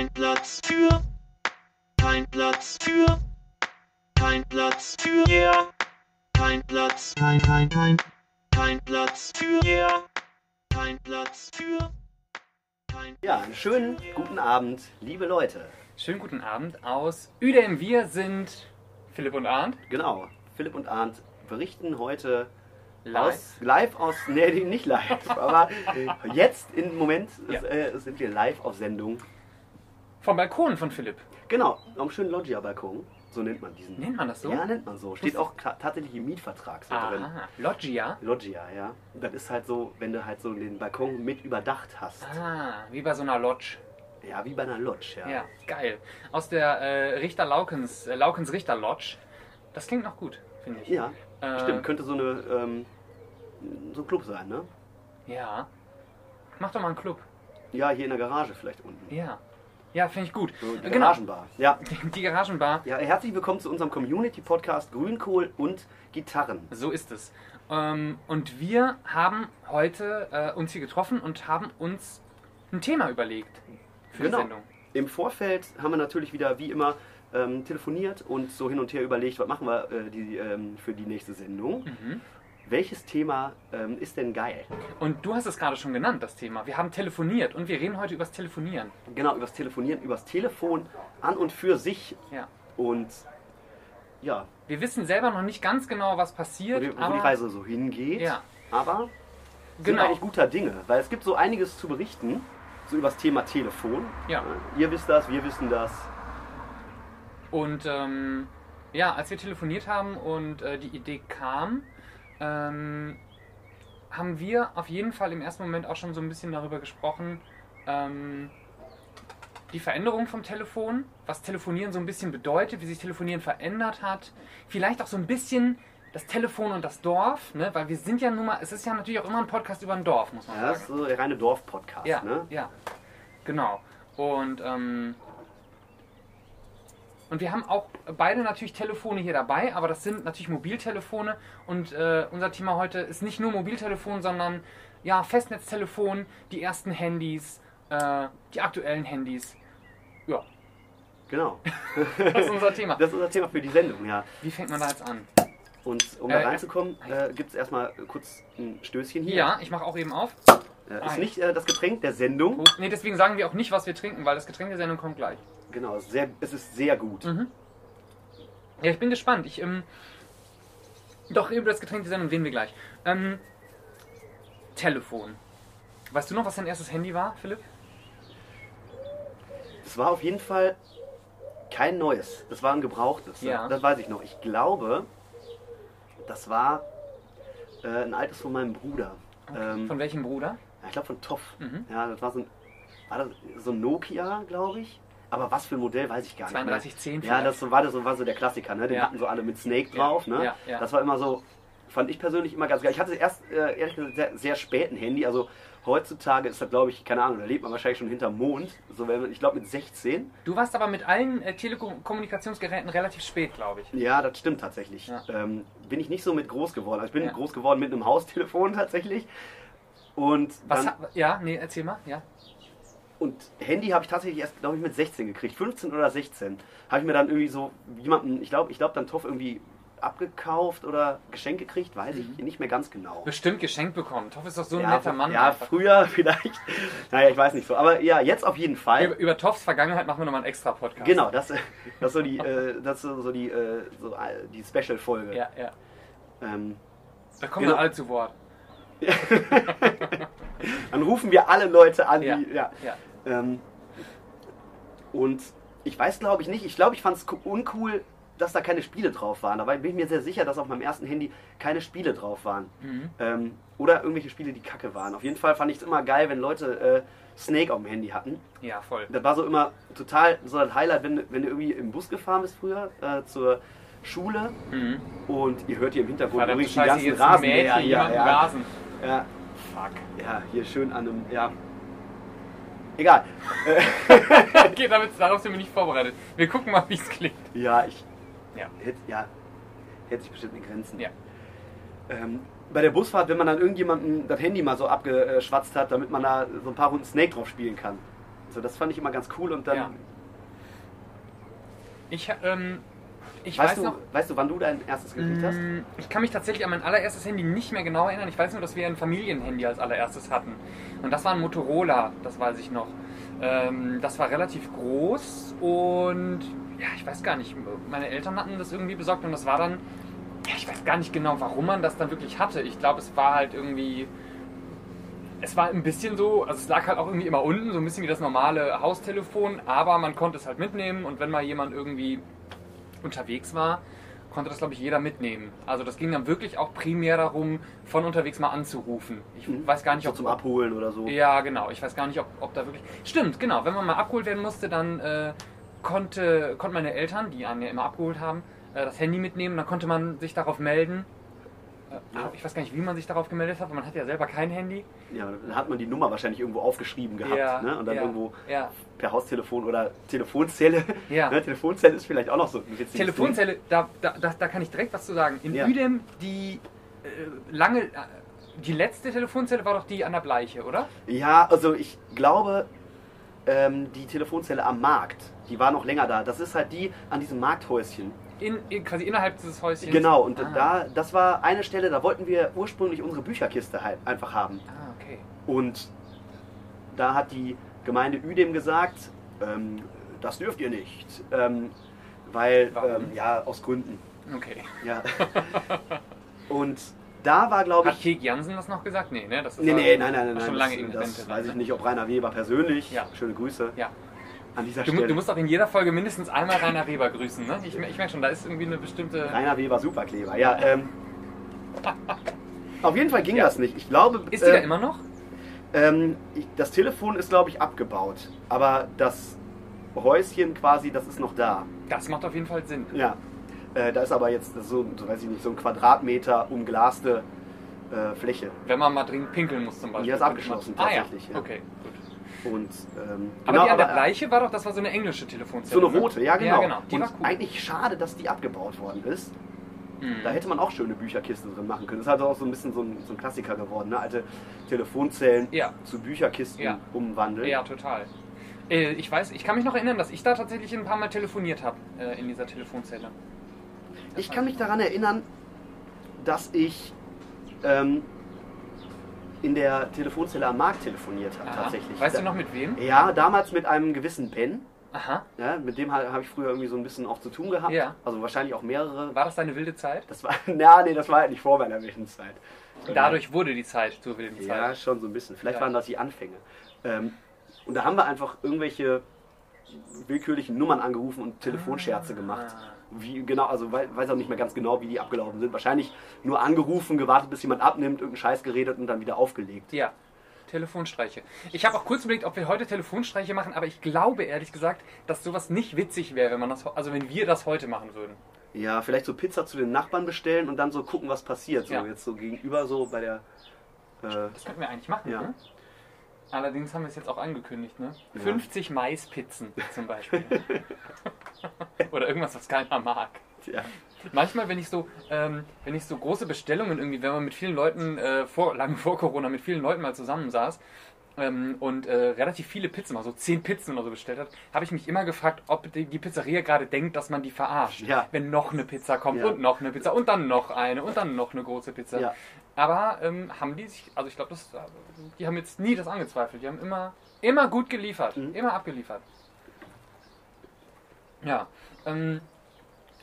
kein Platz für, kein Platz für, kein Platz für yeah, kein Platz, kein, kein, kein, kein Platz für yeah, kein Platz für, kein Ja, einen schönen guten Abend, liebe Leute. Schönen guten Abend aus Üdem. Wir sind Philipp und Arndt. Genau, Philipp und Arndt berichten heute Live. Aus, live aus, nee, nicht live, aber jetzt im Moment Ja. äh, sind wir live auf Sendung. Vom Balkon von Philipp. Genau, am schönen Loggia-Balkon, so nennt man diesen. Nennt man das so? Ja, nennt man so. Steht auch ta- tatsächlich im Mietvertrag so drin. Aha. Loggia. Loggia, ja. Das ist halt so, wenn du halt so den Balkon mit überdacht hast. Ah, wie bei so einer Lodge. Ja, wie bei einer Lodge, ja. Ja, geil. Aus der äh, Richter Laukens, äh, Laukens Richter Lodge. Das klingt noch gut, finde ich. Ja, Äh, stimmt. Könnte so eine ähm, so ein Club sein, ne? Ja. Mach doch mal einen Club. Ja, hier in der Garage vielleicht unten. Ja. Ja, finde ich gut. Die genau. Garagenbar. Ja. Die Garagenbar. ja, herzlich willkommen zu unserem Community-Podcast Grünkohl und Gitarren. So ist es. Ähm, und wir haben heute äh, uns hier getroffen und haben uns ein Thema überlegt für Genau. die Sendung. Im Vorfeld haben wir natürlich wieder wie immer ähm, telefoniert und so hin und her überlegt, was machen wir äh, die, ähm, für die nächste Sendung. Mhm. Welches Thema ähm, ist denn geil? Und du hast es gerade schon genannt, das Thema. Wir haben telefoniert und wir reden heute übers Telefonieren. Genau, übers Telefonieren, übers Telefon an und für sich. Ja. Und ja, Wir wissen selber noch nicht ganz genau, was passiert, wo aber die Reise so hingeht. Ja. Aber sind Genau. eigentlich guter Dinge, weil es gibt so einiges zu berichten, so übers Thema Telefon. Ja. Äh, Ihr wisst das, wir wissen das. Und ähm, ja, als wir telefoniert haben und äh, die Idee kam, ähm, haben wir auf jeden Fall im ersten Moment auch schon so ein bisschen darüber gesprochen, ähm, die Veränderung vom Telefon, was Telefonieren so ein bisschen bedeutet, wie sich Telefonieren verändert hat. Vielleicht auch so ein bisschen das Telefon und das Dorf, ne? weil wir sind ja nun mal, es ist ja natürlich auch immer ein Podcast über ein Dorf, muss man Ja, sagen. das ist so der reine Dorf-Podcast. Ja, Ne? ja, genau. Und, ähm, und wir haben auch beide natürlich Telefone hier dabei, aber das sind natürlich Mobiltelefone. Und äh, unser Thema heute ist nicht nur Mobiltelefon, sondern ja, Festnetztelefon, die ersten Handys, äh, die aktuellen Handys. Ja, Genau. das ist unser Thema. Das ist unser Thema für die Sendung, ja. Wie fängt man da jetzt an? Und um Äh, da reinzukommen, äh, gibt es erstmal kurz ein Stößchen hier. Ja, ich mache auch eben auf. Äh, ist nicht äh, das Getränk der Sendung. Nee, deswegen sagen wir auch nicht, was wir trinken, weil das Getränk der Sendung kommt gleich. Genau, es ist sehr, es ist sehr gut. Mhm. Ja, ich bin gespannt. Ich, ähm, doch, über das Getränk der Sendung reden wir gleich. Ähm, Telefon. Weißt du noch, was dein erstes Handy war, Philipp? Es war auf jeden Fall kein neues. Das war ein gebrauchtes. Ja. Das weiß ich noch. Ich glaube, das war äh, ein altes von meinem Bruder. Ähm, Von welchem Bruder? Ich glaube von Toff. Mhm. Ja, das war so ein, war das so ein Nokia, glaube ich. Aber was für ein Modell, weiß ich gar nicht. mehr. 3210 Ja, das so, war, das so, war so der Klassiker. Ne? Den Ja. hatten so alle mit Snake Ja, drauf. Ne? ja, ja. Das war immer so, fand ich persönlich immer ganz geil. Ich hatte erst, äh, ehrlich gesagt, sehr, sehr spät ein Handy. Also heutzutage ist das, glaube ich, keine Ahnung, da lebt man wahrscheinlich schon hinterm Mond. So, ich glaube mit 16. Du warst aber mit allen äh, Telekommunikationsgeräten relativ spät, glaube ich. Ja, das stimmt tatsächlich. Ähm, bin ich nicht so mit groß geworden. Also ich bin groß geworden mit einem Haustelefon tatsächlich. Und, Was dann, ja, nee, erzähl mal. Ja. und Handy habe ich tatsächlich erst, glaube ich, mit 16 gekriegt. 15 oder 16. Habe ich mir dann irgendwie so jemanden, ich glaube, ich glaube dann Toff irgendwie abgekauft oder geschenkt gekriegt, weiß ich nicht mehr ganz genau. Bestimmt geschenkt bekommen. Toff ist doch so ein ja, netter Mann. Ja, einfach. früher vielleicht. naja, ich weiß nicht so. Aber ja, jetzt auf jeden Fall. Über, über Toffs Vergangenheit machen wir nochmal einen extra Podcast. Genau, das, das ist so die, äh, das ist so die, äh, so, äh, die Special-Folge. Ja, ja. Ähm, Da kommen Genau. alle zu Wort. dann rufen wir alle Leute an, Ja. die. Ja. Ja. Ähm, und ich weiß, glaube ich, nicht. Ich glaube, ich fand es uncool, dass da keine Spiele drauf waren. Dabei bin ich mir sehr sicher, dass auf meinem ersten Handy keine Spiele drauf waren. Mhm. Ähm, oder irgendwelche Spiele, die kacke waren. Auf jeden Fall fand ich es immer geil, wenn Leute äh, Snake auf dem Handy hatten. Ja, voll. Das war so immer total so ein Highlight, wenn, du- wenn du irgendwie im Bus gefahren bist früher äh, zur Schule Mhm. und ihr hört hier im Hintergrund übrigens die ganzen Rasenmäher Mädchen, jemanden Ja, rasen. Ja, Fuck. ja, hier schön an einem, ja. Egal. Okay, damit, darauf sind wir nicht vorbereitet. Wir gucken mal, wie es klingt. Ja, ich Ja. hätte, ja, hätte sich bestimmt in Grenzen. Ja. Ähm, bei der Busfahrt, wenn man dann irgendjemandem das Handy mal so abgeschwatzt hat, damit man da so ein paar Runden Snake drauf spielen kann. So, das fand ich immer ganz cool und dann. Ja. Ich, ähm, ich weißt, weiß du, noch, weißt du, wann du dein erstes gekriegt hast? Mm, Ich kann mich tatsächlich an mein allererstes Handy nicht mehr genau erinnern. Ich weiß nur, dass wir ein Familienhandy als allererstes hatten. Und das war ein Motorola, das weiß ich noch. Ähm, das war relativ groß und ja, ich weiß gar nicht. Meine Eltern hatten das irgendwie besorgt und das war dann, ja, ich weiß gar nicht genau, warum man das dann wirklich hatte. Ich glaube, es war halt irgendwie. Es war ein bisschen so, also es lag halt auch irgendwie immer unten, so ein bisschen wie das normale Haustelefon, aber man konnte es halt mitnehmen und wenn mal jemand irgendwie unterwegs war, konnte das, glaube ich, jeder mitnehmen. Also das ging dann wirklich auch primär darum, von unterwegs mal anzurufen. Ich Mhm. weiß gar nicht, So ob zum Abholen oder so. Ja, genau. Ich weiß gar nicht, ob, ob da wirklich... Stimmt, genau. Wenn man mal abgeholt werden musste, dann äh, konnte, konnten meine Eltern, die einen ja immer abgeholt haben, äh, das Handy mitnehmen. Dann konnte man sich darauf melden. Äh. Ich weiß gar nicht, wie man sich darauf gemeldet hat, weil man hat ja selber kein Handy. Ja, dann hat man die Nummer wahrscheinlich irgendwo aufgeschrieben gehabt. ja, ne? Und dann ja, irgendwo Ja. per Haustelefon oder Telefonzelle. Ja. Ne? Telefonzelle ist vielleicht auch noch so ein witziges Telefonzelle, da, da, da, kann ich direkt was zu sagen. In Ja. Udem, die äh, lange, äh, die letzte Telefonzelle war doch die an der Bleiche, oder? Ja, also ich glaube, ähm, die Telefonzelle am Markt, die war noch länger da. Das ist halt die an diesem Markthäuschen. In, in, quasi innerhalb dieses Häuschens. Genau, und ah. da, das war eine Stelle, da wollten wir ursprünglich unsere Bücherkiste halt einfach haben. Ah, okay. Und da hat die Gemeinde Uedem gesagt, ähm, das dürft ihr nicht. Ähm, weil, ähm, ja, aus Gründen. Okay. Ja. Und da war, glaube Hat ich. Kek Jansen das noch gesagt? Nee, ne? Das ist Nee, nee, nein, nein, nein, nein. schon lange das, in das Rente. weiß ich ne? nicht, ob Rainer Weber persönlich. Ja. Schöne Grüße Ja. An dieser Du, Stelle. du musst auch in jeder Folge mindestens einmal Rainer Weber grüßen, ne? Ich, ich merke schon, da ist irgendwie eine bestimmte. Rainer Weber Superkleber. Ja, ähm, auf jeden Fall ging Ja. das nicht. Ich glaube, Ist die da äh, immer noch? ähm, ich, das Telefon ist, glaube ich, abgebaut. Aber das Häuschen quasi, das ist noch da. Das macht auf jeden Fall Sinn. Ja. Äh, da ist aber jetzt so, so, weiß ich nicht, so ein Quadratmeter umglaste äh, Fläche. Wenn man mal dringend pinkeln muss zum Beispiel. Die ist abgeschlossen, tatsächlich, Ah, ja. ja. Okay, gut. Und, ähm, Aber genau, die an der Bleiche war doch, das war so eine englische So Telefonzelle. eine rote, ja genau. Ja, genau. Die und war cool. eigentlich schade, dass die abgebaut worden ist. Mhm. Da hätte man auch schöne Bücherkisten drin machen können. Das ist halt auch so ein bisschen so ein, so ein Klassiker geworden, ne? Alte Telefonzellen Ja. zu Bücherkisten Ja. umwandeln. Ja, total. Äh, Ich weiß, ich kann mich noch erinnern, dass ich da tatsächlich ein paar Mal telefoniert habe äh, in dieser Telefonzelle. Das Ich kann mich daran erinnern, dass ich ähm, in der Telefonzelle am Markt telefoniert habe, Aha. tatsächlich. Weißt du noch mit wem? Ja, damals mit einem gewissen Ben. Aha. Ja, mit dem ha- habe ich früher irgendwie so ein bisschen auch zu tun gehabt. Ja. Also wahrscheinlich auch mehrere. War das deine wilde Zeit? Das war, na, nee, das war halt nicht vor meiner Zwischenzeit. Dadurch wurde die Zeit zur wilden Ja, Zeit. schon so ein bisschen. Vielleicht Ja. waren das die Anfänge. Ähm, und da haben wir einfach irgendwelche willkürlichen Nummern angerufen und Telefonscherze gemacht. Wie genau, also wei- weiß auch nicht mehr ganz genau, wie die abgelaufen sind. Wahrscheinlich nur angerufen, gewartet, bis jemand abnimmt, irgendeinen Scheiß geredet und dann wieder aufgelegt. Ja, Telefonstreiche. Ich habe auch kurz überlegt, ob wir heute Telefonstreiche machen, aber ich glaube ehrlich gesagt, dass sowas nicht witzig wäre, wenn man das, also wenn wir das heute machen würden. Ja, vielleicht so Pizza zu den Nachbarn bestellen und dann so gucken, was passiert. So Ja. jetzt so gegenüber so bei der. Äh, Das könnten wir eigentlich machen. Ja. Ne? Allerdings haben wir es jetzt auch angekündigt, ne? Ja. 50 Maispizzen zum Beispiel. Oder irgendwas, was keiner mag. ja. Manchmal, wenn ich so, ähm, wenn ich so große Bestellungen irgendwie, wenn man mit vielen Leuten, äh, vor, lange vor Corona, mit vielen Leuten mal zusammensaß ähm, und äh, relativ viele Pizzen, mal so 10 Pizzen oder so bestellt hat, habe ich mich immer gefragt, ob die, die Pizzeria gerade denkt, dass man die verarscht. Ja. Wenn noch eine Pizza kommt Ja. und noch eine Pizza und dann noch eine und dann noch eine große Pizza. Aber ähm, haben die sich, also ich glaube, das, die haben jetzt nie das angezweifelt. Die haben immer, immer gut geliefert, Mhm. immer abgeliefert. Ja. Ähm,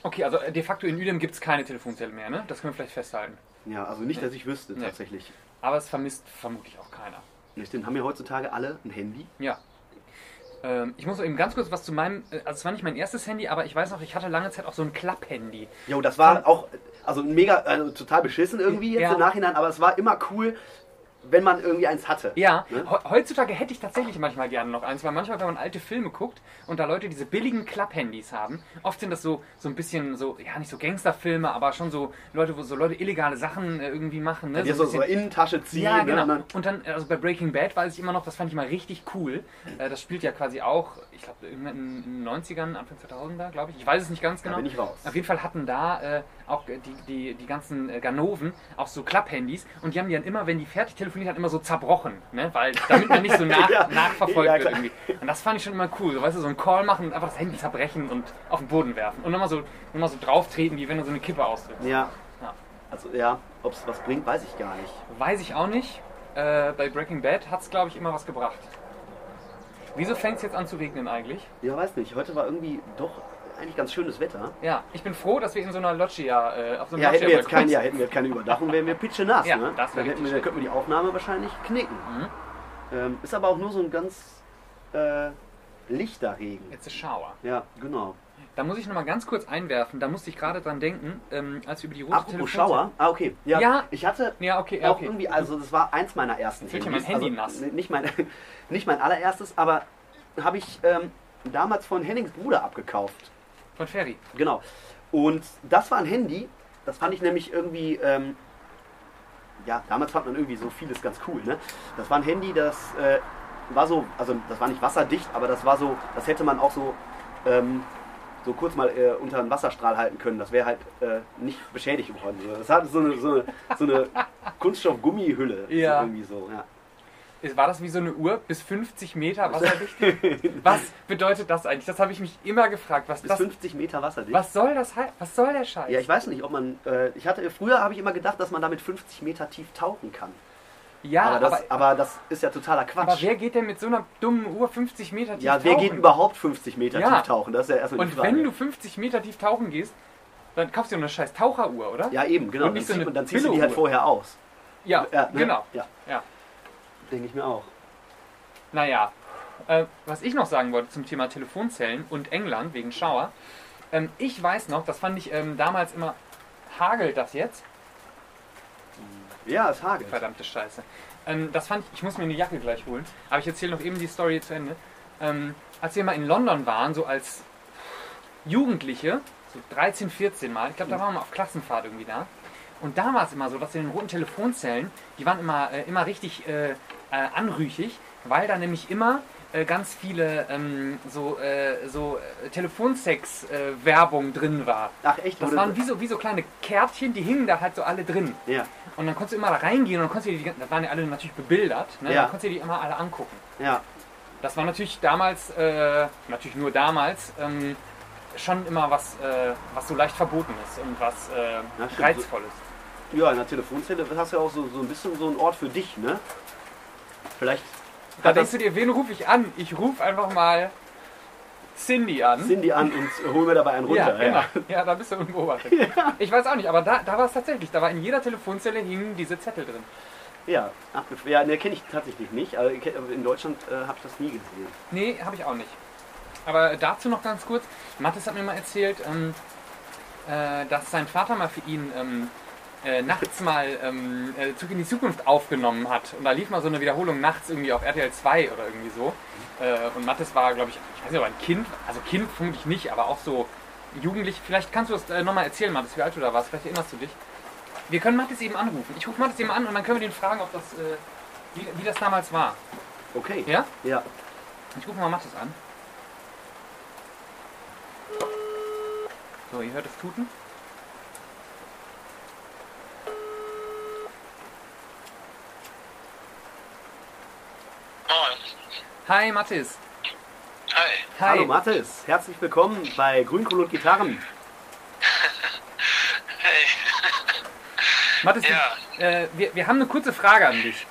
okay, also de facto in Udem gibt es keine Telefonzelle mehr, ne? Das können wir vielleicht festhalten. ja, also nicht, dass ich wüsste Nee. tatsächlich. Aber es vermisst vermutlich auch keiner. Nicht, denn haben ja heutzutage alle ein Handy. Ja. Ähm, ich muss eben ganz kurz was zu meinem, äh, also es war nicht mein erstes Handy, aber ich weiß noch, ich hatte lange Zeit auch so ein Klapp-Handy. Jo, das war auch, also mega, also total beschissen irgendwie jetzt Ja. im Nachhinein, aber es war immer cool, wenn man irgendwie eins hatte. Ja, Ne? he- heutzutage hätte ich tatsächlich manchmal gerne noch eins, weil manchmal, wenn man alte Filme guckt und da Leute diese billigen Klapp-Handys haben, oft sind das so, so ein bisschen so, ja, nicht so Gangsterfilme, aber schon so Leute, wo so Leute illegale Sachen äh, irgendwie machen. Ne? Die so, so eine Innentasche ziehen. Ja, ne, genau. und dann- Und dann, also bei Breaking Bad weiß ich immer noch, das fand ich mal richtig cool. Äh, Das spielt ja quasi auch, ich glaube, irgendwann in den 90ern, Anfang 2000er, glaube ich. Ich weiß es nicht ganz Da genau. bin ich raus. Auf jeden Fall hatten da äh, auch die, die, die ganzen äh, Ganoven auch so Klapphandys und die haben die dann immer, wenn die fertig telefoniert hat, immer so zerbrochen, ne? Weil, damit man nicht so nach, Ja. nachverfolgt Ja, wird irgendwie. Und das fand ich schon immer cool. So, weißt du, so einen Call machen und einfach das Handy zerbrechen und auf den Boden werfen. Und nochmal so, nochmal so drauf treten, wie wenn du so eine Kippe austrittst. Ja. Ja. Also ja, ob es was bringt, weiß ich gar nicht. Weiß ich auch nicht. Äh, bei Breaking Bad hat es, glaube ich, immer was gebracht. Wieso fängt es jetzt an zu regnen eigentlich? Ja, weiß nicht. Heute war irgendwie doch eigentlich ganz schönes Wetter. Ja, ich bin froh, dass wir in so einer Loggia, äh, auf so einem Ja, hätten wir jetzt kein, ja, hätten wir jetzt keine Überdachung, wären wir pitche nass. Ja, ne? das dann, wär hätten wir, dann könnten wir die Aufnahme wahrscheinlich knicken. Mhm. Ähm, ist aber auch nur so ein ganz äh, lichter Regen. It's a shower. Ja, genau. Da muss ich nochmal ganz kurz einwerfen, da musste ich gerade dran denken, ähm, als wir über die rote Apropos Schauer. Ah, okay. Ja, Ja. ich hatte Ja, okay, ja, auch okay. irgendwie, also das war eins meiner ersten ja mein Handy nass. Also, nicht, mein, nicht mein allererstes, aber habe ich ähm, damals von Hennings Bruder abgekauft. Von Ferry. Genau. Und das war ein Handy, das fand ich nämlich irgendwie, ähm, ja, damals fand man irgendwie so vieles ganz cool, ne? Das war ein Handy, das äh, war so, also das war nicht wasserdicht, aber das war so, das hätte man auch so, ähm, so kurz mal äh, unter einen Wasserstrahl halten können. Das wäre halt äh, nicht beschädigt worden. Das hatte so eine, so eine, so eine Kunststoff-Gummihülle. Ja. Irgendwie so, ja. War das wie so eine Uhr bis 50 Meter wasserdicht? was bedeutet das eigentlich? Das habe ich mich immer gefragt. Was, Bis das, 50 Meter wasserdicht. was soll das? Was soll der Scheiß? Ja, ich weiß nicht, ob man. Äh, ich hatte früher habe ich immer gedacht, dass man damit 50 Meter tief tauchen kann. Ja, aber, das, aber, aber, das ist ja totaler aber Quatsch. wer geht denn mit so einer dummen Uhr 50 Meter tief ja, wer tauchen? geht überhaupt 50 Meter Ja. tief tauchen? Das ist ja erstmal die Und Frage. wenn du 50 Meter tief tauchen gehst, dann kaufst du dir eine scheiß Taucheruhr, oder? ja, eben, genau. Und Dann, so ziehst du die halt vorher aus. Ja, Ja, ne? genau. Ja, Ja. Denke ich mir auch. Naja, äh, was ich noch sagen wollte zum Thema Telefonzellen und England wegen Schauer. Ähm, ich weiß noch, das fand ich ähm, damals immer, hagelt das jetzt? Ja, es hagelt. Verdammte Scheiße. Ähm, das fand ich, ich muss mir eine Jacke gleich holen, aber ich erzähle noch eben die Story zu Ende. Ähm, als wir mal in London waren, so als Jugendliche, so 13, 14 Mal, ich glaube, da waren wir auf Klassenfahrt irgendwie da. Und da war es immer so, dass in den roten Telefonzellen, die waren immer, äh, immer richtig äh, äh, anrüchig, weil da nämlich immer äh, ganz viele ähm, so, äh, so äh, Telefonsex-Werbung drin war. Ach, echt? Das waren wie so, wie so kleine Kärtchen, die hingen da halt so alle drin. Ja, Und dann konntest du immer da reingehen und dann konntest du die, da waren ja alle natürlich bebildert, ne? Ja. dann konntest du die immer alle angucken. ja. Das war natürlich damals, äh, natürlich nur damals, ähm, schon immer was, äh, was so leicht verboten ist und was äh, reizvoll ist. Ja, in der Telefonzelle hast du ja auch so, so ein bisschen so einen Ort für dich, ne? Vielleicht Da denkst du dir, wen rufe ich an? Ich rufe einfach mal Cindy an. Cindy an und hol mir dabei einen ja, runter. genau. ja, da bist du unbeobachtet. Ich weiß auch nicht, aber da, da war es tatsächlich. Da war in jeder Telefonzelle hingen diese Zettel drin. Ja, abgef- ja ne, kenne ich tatsächlich nicht. Aber aber in Deutschland äh, habe ich das nie gesehen. Nee, habe ich auch nicht. Aber dazu noch ganz kurz. Mathis hat mir mal erzählt, ähm, äh, dass sein Vater mal für ihn ähm, äh, nachts mal ähm, äh, Zurück in die Zukunft aufgenommen hat. Und da lief mal so eine Wiederholung nachts irgendwie auf RTL 2 oder irgendwie so. Äh, und Mathis war, glaube ich, ich weiß nicht, ob er ein Kind, also Kind vermutlich nicht, aber auch so jugendlich. Vielleicht kannst du das äh, nochmal erzählen, Mathis, wie alt du da warst. Vielleicht erinnerst du dich. Wir können Mathis eben anrufen. Ich rufe Mathis eben an und dann können wir den fragen, ob das, äh, wie, wie das damals war. Okay. Ja? Ja. Ich rufe mal Mathis an. So, ihr hört es tuten. Moin. Hi Mathis. Hi. Hi. Hallo Mathis, herzlich willkommen bei Grünkohl und Gitarren. Hey. Mathis, Ja. äh, wir, wir haben eine kurze Frage an dich.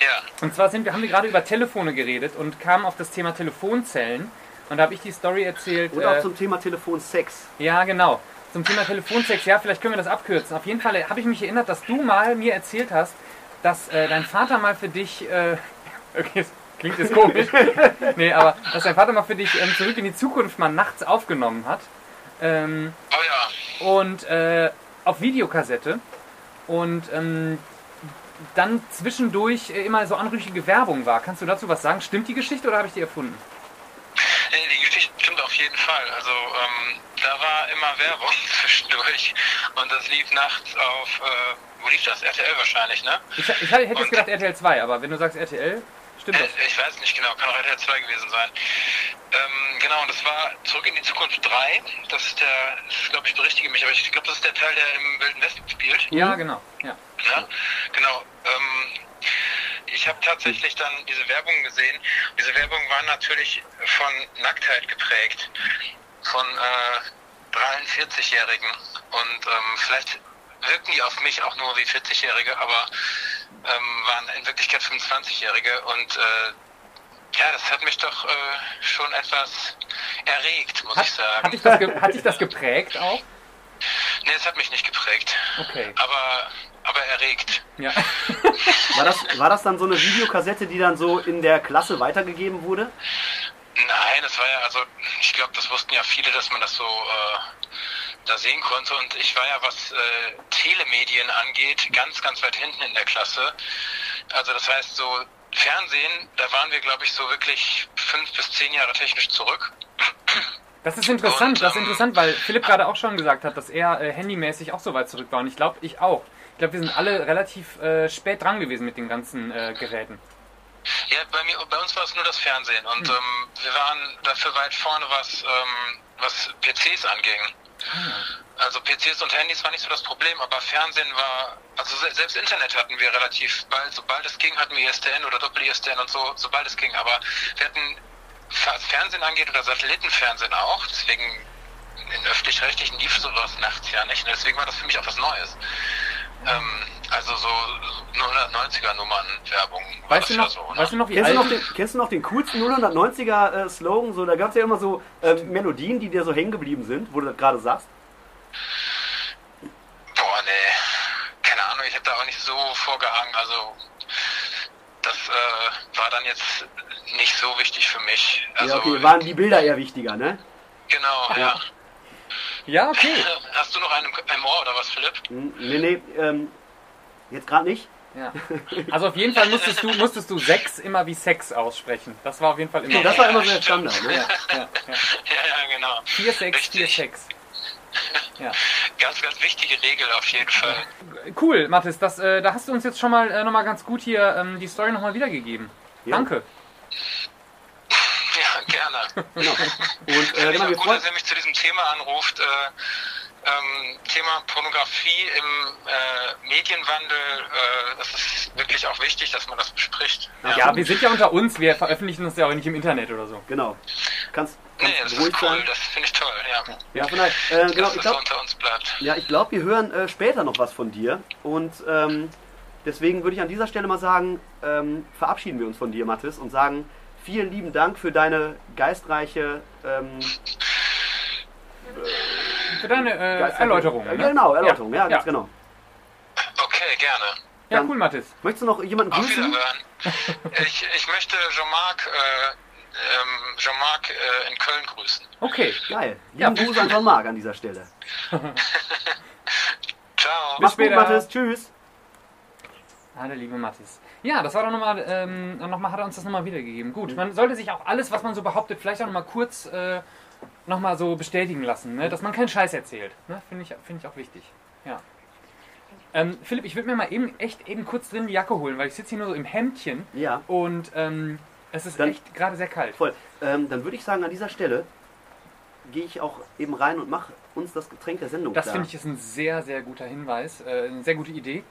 Ja. Und zwar sind wir, haben wir gerade über Telefone geredet und kamen auf das Thema Telefonzellen. Und da habe ich die Story erzählt. Und auch äh, zum Thema Telefonsex. Ja, genau. Zum Thema Telefonsex, ja, vielleicht können wir das abkürzen. Auf jeden Fall habe ich mich erinnert, dass du mal mir erzählt hast, dass äh, dein Vater mal für dich, äh, okay, das klingt jetzt komisch, nee, aber dass dein Vater mal für dich ähm, zurück in die Zukunft mal nachts aufgenommen hat. Ähm, Oh ja. und äh, auf Videokassette und ähm, dann zwischendurch äh, immer so anrüchige Werbung war. Kannst du dazu was sagen? Stimmt die Geschichte oder habe ich die erfunden? Nee, die Geschichte stimmt auf jeden Fall. Also ähm, da war immer Werbung zwischendurch und das lief nachts auf, äh, wo lief das? RTL wahrscheinlich, ne? Ich, ich hätte jetzt gedacht RTL 2, aber wenn du sagst RTL, stimmt das. Äh, Ich weiß nicht genau, kann auch RTL 2 gewesen sein. Ähm, genau, und das war Zurück in die Zukunft 3. Das ist der, das glaube ich, berichtige mich, aber ich glaube, das ist der Teil, der im Wilden Westen spielt. Ja, genau. Ja. Ja, genau. Ähm, ich habe tatsächlich dann diese Werbung gesehen. Diese Werbung war natürlich von Nacktheit geprägt. Von äh, 43-Jährigen. Und ähm, vielleicht wirken die auf mich auch nur wie 40-Jährige, aber ähm, waren in Wirklichkeit 25-Jährige. Und äh, ja, das hat mich doch äh, schon etwas erregt, muss Hat, ich sagen. hat, dich das hat dich das geprägt auch? Nee, es hat mich nicht geprägt. Okay. Aber, aber erregt. Ja. War das, war das dann so eine Videokassette, die dann so in der Klasse weitergegeben wurde? Nein, das war ja, also ich glaube, das wussten ja viele, dass man das so äh, da sehen konnte. Und ich war ja, was äh, Telemedien angeht, ganz, ganz weit hinten in der Klasse. Also das heißt, so Fernsehen, da waren wir, glaube ich, so wirklich fünf bis zehn Jahre technisch zurück. Das ist interessant, Und, das ist ähm, interessant, weil Philipp gerade auch schon gesagt hat, dass er äh, handymäßig auch so weit zurück war. Und ich glaube, ich auch. Ich glaube, wir sind alle relativ äh, spät dran gewesen mit den ganzen äh, Geräten. Ja, bei mir, bei uns war es nur das Fernsehen und ähm, wir waren dafür weit vorne, was, ähm, was PCs anging. Also PCs und Handys war nicht so das Problem, aber Fernsehen war, also se- selbst Internet hatten wir relativ bald, sobald es ging, hatten wir ISDN oder Doppel-ISDN und so, sobald es ging. Aber wir hatten, was Fernsehen angeht oder Satellitenfernsehen auch, deswegen in öffentlich-rechtlichen lief sowas nachts ja nicht. Und deswegen war das für mich auch was Neues. Ähm, also so 190er Nummern Werbung. war Weißt das du ja noch, so, ne? weißt du noch wie Kennst du, noch den, kennst du noch den coolsten 090er äh, Slogan? So, da gab es ja immer so äh, Melodien, die dir so hängen geblieben sind, wo du das gerade sagst. Boah, nee. Keine Ahnung, ich habe da auch nicht so vorgehangen. Also das äh, war dann jetzt nicht so wichtig für mich. Also ja, okay, waren die Bilder eher wichtiger, ne? genau, ja. Ja, okay. Hast du noch einen im Ohr oder was, Philipp? Hm, Nee, nee, ähm, jetzt gerade nicht. Ja. Also auf jeden Fall musstest du, musstest du Sex immer wie Sex aussprechen. Das war auf jeden Fall immer... Das war immer so der Standard, ne? ja, ja, ja. Ja, ja, genau. Vier Sex, vier Richtig. Sex. Ja. Ganz, ganz wichtige Regel auf jeden Fall. Cool, Mathis, das, äh, da hast du uns jetzt schon mal äh, nochmal ganz gut hier ähm, die Story nochmal wiedergegeben. Ja. Danke. Ja, gerne. Genau. Und äh, genau, gut, dass er mich zu diesem Thema anruft. Äh, ähm, Thema Pornografie im äh, Medienwandel, äh, das ist wirklich auch wichtig, dass man das bespricht. Ja, wir sind ja unter uns, wir veröffentlichen uns ja auch nicht im Internet oder so. Genau. Kannst, Nee, kannst das ruhig ist cool, sein. das finde ich toll, ja. Ja, von daher, äh, genau, dass ich das glaube, unter uns bleibt. ja, ich glaub, wir hören äh, später noch was von dir. Und ähm, deswegen würde ich an dieser Stelle mal sagen, ähm, verabschieden wir uns von dir, Mathis, und sagen vielen lieben Dank für deine geistreiche ähm, Für deine äh, Erläuterung. Ja, Ne? Genau, Erläuterung, ja, Ja. ganz genau. Okay, gerne. Ja, Dann- cool, Mathis. Möchtest du noch jemanden Auf grüßen? Ich, ich möchte Jean-Marc äh, ähm, Jean-Marc äh, in Köln grüßen. Okay. Geil. Ja. Lieben Gruß an John Mark an dieser Stelle. Ciao. Mach's gut, später. Mathis. Tschüss. Ah, der liebe Mathis. Ja, das war doch nochmal, ähm, noch mal, hat er uns das nochmal wiedergegeben. Gut, man sollte sich auch alles, was man so behauptet, vielleicht auch nochmal kurz äh, nochmal so bestätigen lassen, ne? dass man keinen Scheiß erzählt. Ne? Finde ich, find ich auch wichtig. Ja. Ähm, Philipp, ich würde mir mal eben echt eben kurz drin die Jacke holen, weil ich sitze hier nur so im Hemdchen Ja, und ähm, es ist Dann- echt gerade sehr kalt. voll. Ähm, dann würde ich sagen, an dieser Stelle gehe ich auch eben rein und mache uns das Getränk der Sendung Das finde ich ist ein sehr, sehr guter Hinweis, äh, eine sehr gute Idee.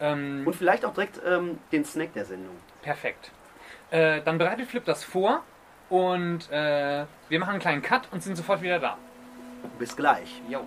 Ähm, Und vielleicht auch direkt ähm, den Snack der Sendung. Perfekt. Äh, dann bereitet Flip das vor und äh, wir machen einen kleinen Cut und sind sofort wieder da. Bis gleich. Jo.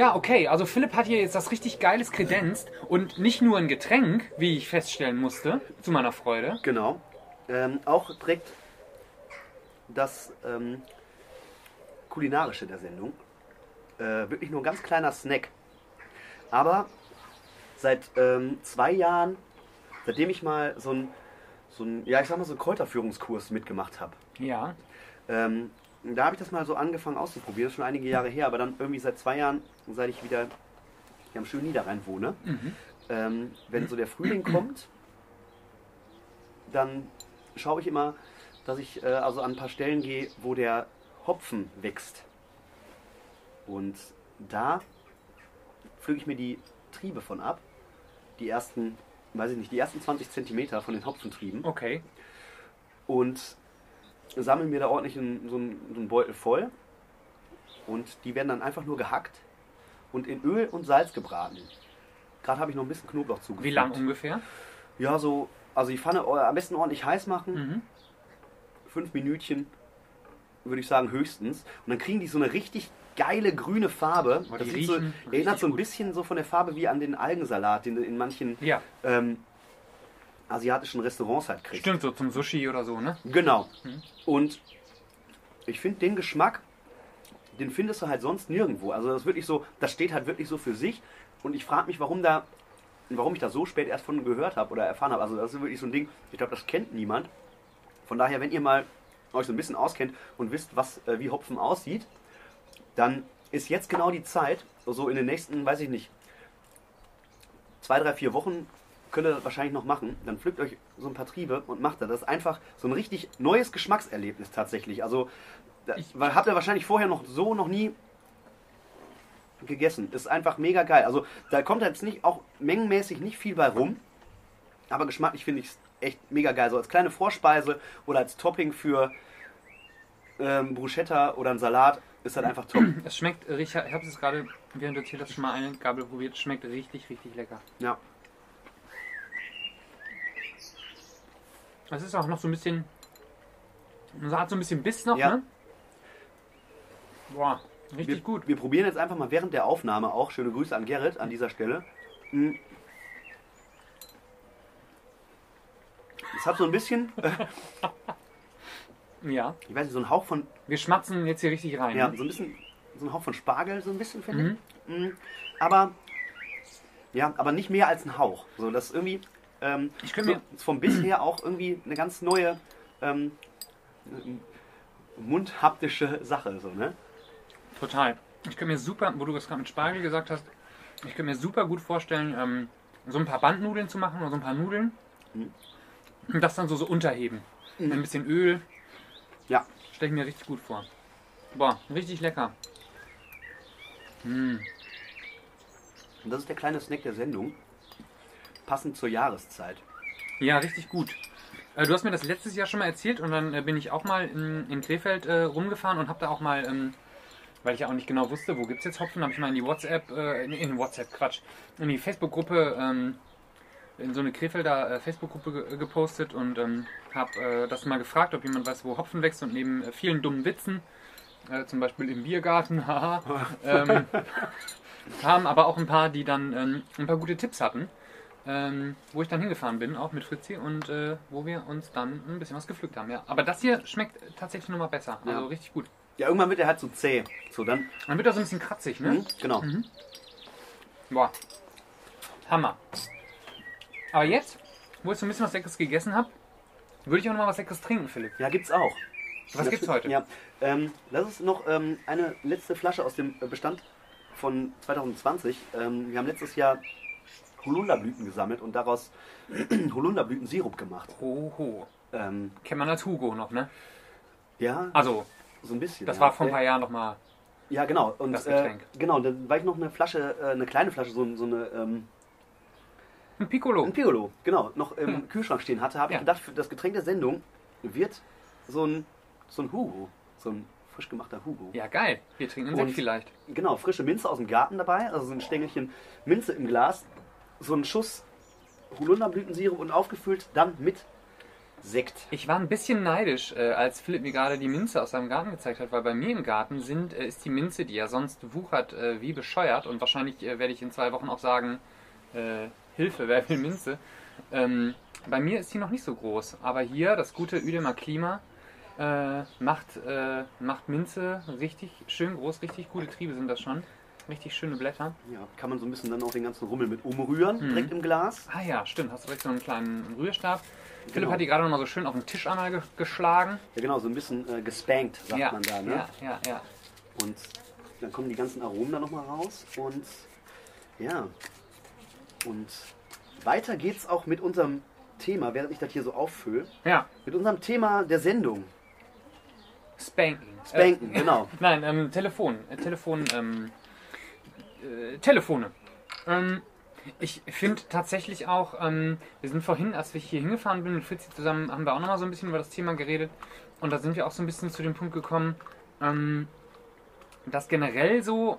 Ja, okay, also Philipp hat hier jetzt das richtig geiles kredenzt und nicht nur ein Getränk, wie ich feststellen musste, zu meiner Freude. Genau. Ähm, auch direkt das ähm, Kulinarische der Sendung. Äh, wirklich nur ein ganz kleiner Snack. Aber seit ähm, zwei Jahren, seitdem ich mal so ein, so ein, ja ich sag mal so einen Kräuterführungskurs mitgemacht habe, Ja, ähm, da habe ich das mal so angefangen auszuprobieren, das ist schon einige Jahre her, aber dann irgendwie seit zwei Jahren, seit ich wieder hier am schönen Niederrhein wohne, ähm, wenn so der Frühling kommt, dann schaue ich immer, dass ich äh, also an ein paar Stellen gehe, wo der Hopfen wächst. Und da pflüge ich mir die Triebe von ab. Die ersten, weiß ich nicht, die ersten 20 Zentimeter von den Hopfentrieben okay. und sammle mir da ordentlich einen, so, einen, so einen Beutel voll. Und die werden dann einfach nur gehackt und in Öl und Salz gebraten. Gerade habe ich noch ein bisschen Knoblauch zugefügt. Wie lang ungefähr? Ja, so, also die Pfanne äh, am besten ordentlich heiß machen. Mhm. Fünf Minütchen, würde ich sagen, höchstens. Und dann kriegen die so eine richtig geile grüne Farbe. Oh, das so, erinnert so ein bisschen so von der Farbe wie an den Algensalat, den in manchen Ja, ähm, asiatischen Restaurants halt kriegst. stimmt, so zum Sushi oder so, ne? Genau. Mhm. Und ich finde den Geschmack, den findest du halt sonst nirgendwo. Also das ist wirklich so, das steht halt wirklich so für sich. Und ich frage mich, warum da, warum ich da so spät erst von gehört habe oder erfahren habe. Also das ist wirklich so ein Ding, ich glaube, das kennt niemand. Von daher, wenn ihr mal euch so ein bisschen auskennt und wisst, was, äh, wie Hopfen aussieht, dann ist jetzt genau die Zeit, so in den nächsten, weiß ich nicht, zwei, drei, vier Wochen könnt ihr das wahrscheinlich noch machen. Dann pflückt euch so ein paar Triebe und macht das. Das ist einfach so ein richtig neues Geschmackserlebnis tatsächlich. Also Ich- habt ihr wahrscheinlich vorher noch so noch nie gegessen. Ist einfach mega geil. Also da kommt jetzt nicht auch mengenmäßig nicht viel bei rum, aber geschmacklich finde ich es echt mega geil. So als kleine Vorspeise oder als Topping für ähm, Bruschetta oder einen Salat ist halt einfach top. Es schmeckt, äh, ich habe es gerade, während du erzählt hast, schon mal eine Gabel probiert. Schmeckt richtig, richtig lecker. Ja. Es ist auch noch so ein bisschen, es hat so ein bisschen Biss noch, Ja. ne? Boah, richtig wir, gut. Wir probieren jetzt einfach mal während der Aufnahme auch. Schöne Grüße an Gerrit an dieser Stelle. Mm. Es hat so ein bisschen, Ja, ich weiß nicht, so einen Hauch von, wir schmatzen jetzt hier richtig rein. ja, ne? so ein bisschen, so einen Hauch von Spargel, so ein bisschen, finde Mhm. ich. Mm. Aber, ja, aber nicht mehr als ein Hauch. So, das ist irgendwie, ähm, Ich könnte mir- vom Biss her auch irgendwie eine ganz neue, ähm, mundhaptische Sache, so, ne? Total. Ich könnte mir super, wo du das gerade mit Spargel gesagt hast, ich könnte mir super gut vorstellen, ähm, so ein paar Bandnudeln zu machen oder so ein paar Nudeln. Mhm. Und das dann so, so unterheben. Mit ein bisschen Öl. Ja. Stelle ich mir richtig gut vor. Boah, richtig lecker. Mm. Und das ist der kleine Snack der Sendung. Passend zur Jahreszeit. Ja, richtig gut. Äh, du hast mir das letztes Jahr schon mal erzählt und dann äh, bin ich auch mal in, in Krefeld äh, rumgefahren und habe da auch mal, ähm, weil ich ja auch nicht genau wusste, wo gibt's jetzt Hopfen, habe ich mal in die WhatsApp, äh, in, in WhatsApp, Quatsch, in die Facebook-Gruppe, ähm, in so eine Krefelder äh, Facebook-Gruppe ge gepostet und ähm, habe äh, das mal gefragt, ob jemand weiß, wo Hopfen wächst und neben vielen dummen Witzen, zum Beispiel im Biergarten, haha, ähm, kamen aber auch ein paar, die dann ähm, ein paar gute Tipps hatten ähm, wo ich dann hingefahren bin, auch mit Fritzi und äh, wo wir uns dann ein bisschen was gepflückt haben. Ja. Aber das hier schmeckt tatsächlich nochmal besser. Also Ja. richtig gut. Ja, irgendwann wird er halt so zäh. So, dann, Dann wird er so ein bisschen kratzig, ne? mhm, genau. Boah. Hammer. Aber jetzt, wo ich so ein bisschen was Leckeres gegessen habe, würde ich auch nochmal was Leckeres trinken, Philipp. Ja, gibt's auch. Was Das- gibt's heute? Ja, ähm, das ist noch ähm, eine letzte Flasche aus dem äh, Bestand von 2020. Ähm, wir haben letztes Jahr Holunderblüten gesammelt und daraus Holunderblütensirup gemacht. Hoho. Ähm, Kennt man als Hugo noch, ne? ja, Also, so ein bisschen. das ja. war vor ein Äh, paar Jahren nochmal. Ja, genau. Und das äh, Getränk. genau, dann war ich noch eine Flasche, äh, eine kleine Flasche, so, so eine ähm, Ein Piccolo. ein Piccolo, genau, noch im Hm. Kühlschrank stehen hatte, habe Ja. ich gedacht, für das Getränk der Sendung wird so ein so ein Hugo, so ein frisch gemachter Hugo. Ja, geil. Wir trinken einen Sekt vielleicht. Genau, frische Minze aus dem Garten dabei, also so ein Stängelchen Minze im Glas, so ein Schuss Holunderblütensirup und aufgefüllt dann mit Sekt. Ich war ein bisschen neidisch, äh, als Philipp mir gerade die Minze aus seinem Garten gezeigt hat, weil bei mir im Garten sind, äh, ist die Minze, die ja sonst wuchert, äh, wie bescheuert. Und wahrscheinlich werde ich in zwei Wochen auch sagen, Hilfe, wer will Minze? Ähm, bei mir ist die noch nicht so groß. Aber hier, das gute Üdemer Klima, macht, macht Minze richtig schön groß, richtig gute Triebe sind das schon. Richtig schöne Blätter. Ja, kann man so ein bisschen dann auch den ganzen Rummel mit umrühren, Mhm. direkt im Glas. Ah ja, stimmt, hast du direkt so einen kleinen Rührstab. Philipp Genau. hat die gerade noch mal so schön auf den Tisch einmal ge geschlagen. Ja, genau, so ein bisschen äh, gespankt, sagt ja, man da. Ne? ja, ja, ja. Und dann kommen die ganzen Aromen da nochmal raus. Und ja, und weiter geht's auch mit unserem Thema, während ich das hier so auffülle, Ja, mit unserem Thema der Sendung. Spanken. Spanken, Äh, genau. Nein, ähm, Telefon. Äh, Telefon, ähm, äh, Telefone. Ähm, ich finde tatsächlich auch, ähm, wir sind vorhin, als wir hier hingefahren sind mit Fritzi zusammen, haben wir auch nochmal so ein bisschen über das Thema geredet. Und da sind wir auch so ein bisschen zu dem Punkt gekommen, ähm, dass generell so,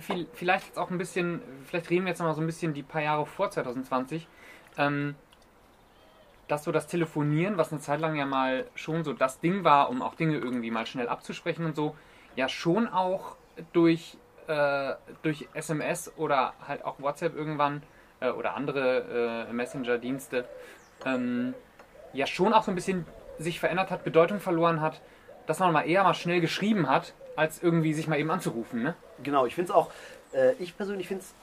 viel, vielleicht jetzt auch ein bisschen, vielleicht reden wir jetzt nochmal so ein bisschen die paar Jahre vor 2020, ähm, dass so das Telefonieren, was eine Zeit lang ja mal schon so das Ding war, um auch Dinge irgendwie mal schnell abzusprechen und so, ja schon auch durch, äh, durch SMS oder halt auch WhatsApp irgendwann äh, oder andere äh, Messenger-Dienste ähm, ja schon auch so ein bisschen sich verändert hat, Bedeutung verloren hat, dass man mal eher mal schnell geschrieben hat, als irgendwie sich mal eben anzurufen, ne? Genau, ich finde es auch, äh, ich persönlich finde es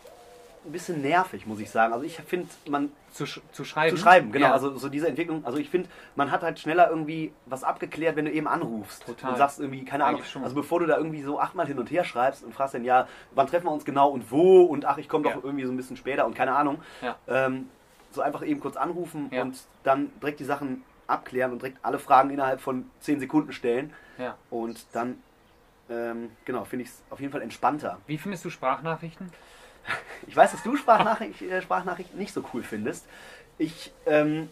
ein bisschen nervig, muss ich sagen. Also ich finde, man Zu, sch zu schreiben. zu schreiben, genau. Ja. Also so diese Entwicklung. Also ich finde, man hat halt schneller irgendwie was abgeklärt, wenn du eben anrufst Total. und sagst irgendwie, keine Ahnung. Also bevor du da irgendwie so achtmal hin und her schreibst und fragst dann, ja, wann treffen wir uns genau und wo und ach, ich komme doch Ja. irgendwie so ein bisschen später und keine Ahnung. Ja. Ähm, so einfach eben kurz anrufen und dann direkt die Sachen abklären und direkt alle Fragen innerhalb von 10 Sekunden stellen. Und dann, ähm, genau, finde ich es auf jeden Fall entspannter. Wie findest du Sprachnachrichten? Ich weiß, dass du Sprachnachricht, äh, Sprachnachrichten nicht so cool findest. Ich, ähm,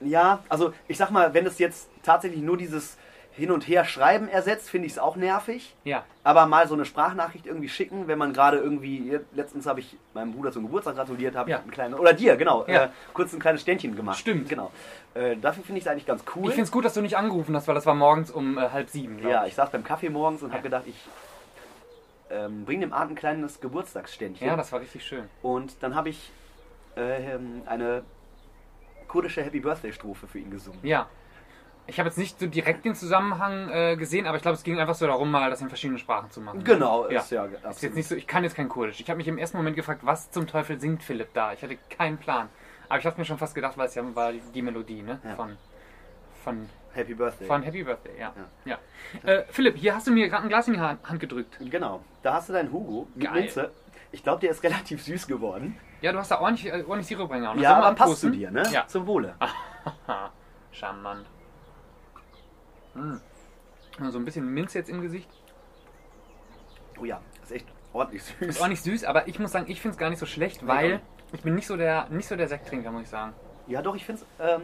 ja, also ich sag mal, wenn es jetzt tatsächlich nur dieses Hin- und Her schreiben ersetzt, finde ich es auch nervig. Ja. Aber mal so eine Sprachnachricht irgendwie schicken, wenn man gerade irgendwie, letztens habe ich meinem Bruder zum Geburtstag gratuliert, habe Ja. ich einen kleinen, oder dir, genau, Ja. äh, kurz ein kleines Ständchen gemacht. Stimmt. Genau. Äh, dafür finde ich es eigentlich ganz cool. Ich finde es gut, dass du nicht angerufen hast, weil das war morgens um äh, halb sieben. ja, ich. ich saß beim Kaffee morgens und Ja. habe gedacht, ich ähm, bringe dem Arndt ein kleines Geburtstagsständchen. ja, das war richtig schön. Und dann habe ich äh, eine kurdische Happy Birthday Strophe für ihn gesungen. Ja. Ich habe jetzt nicht so direkt den Zusammenhang äh, gesehen, aber ich glaube, es ging einfach so darum, mal das in verschiedenen Sprachen zu machen. Genau, Ja. ist ja Ist jetzt absolut. nicht so, ich kann jetzt kein Kurdisch. Ich habe mich im ersten Moment gefragt, was zum Teufel singt Philipp da? Ich hatte keinen Plan. Aber ich habe mir schon fast gedacht, weil es ja war die Melodie, ne? Ja. Von, von, Happy Birthday. von Happy Birthday, ja. ja. Äh, Philipp, hier hast du mir gerade ein Glas in die Ha- Hand gedrückt. Genau, da hast du deinen Hugo mit Geil. Minze. Ich glaube, der ist relativ süß geworden. Ja, du hast da ordentlich, äh, ordentlich Sirup reingehauen. ja, aber passt zu dir, ne? Ja. Zum Wohle. Charmant. Hm. So ein bisschen Minze jetzt im Gesicht. Oh ja, ist echt ordentlich süß. Ist nicht süß, aber ich muss sagen, ich finde es gar nicht so schlecht, weil auch ich bin nicht so der, nicht so der Sekttrinker, muss ich sagen. Ja, doch, ich finde es ähm,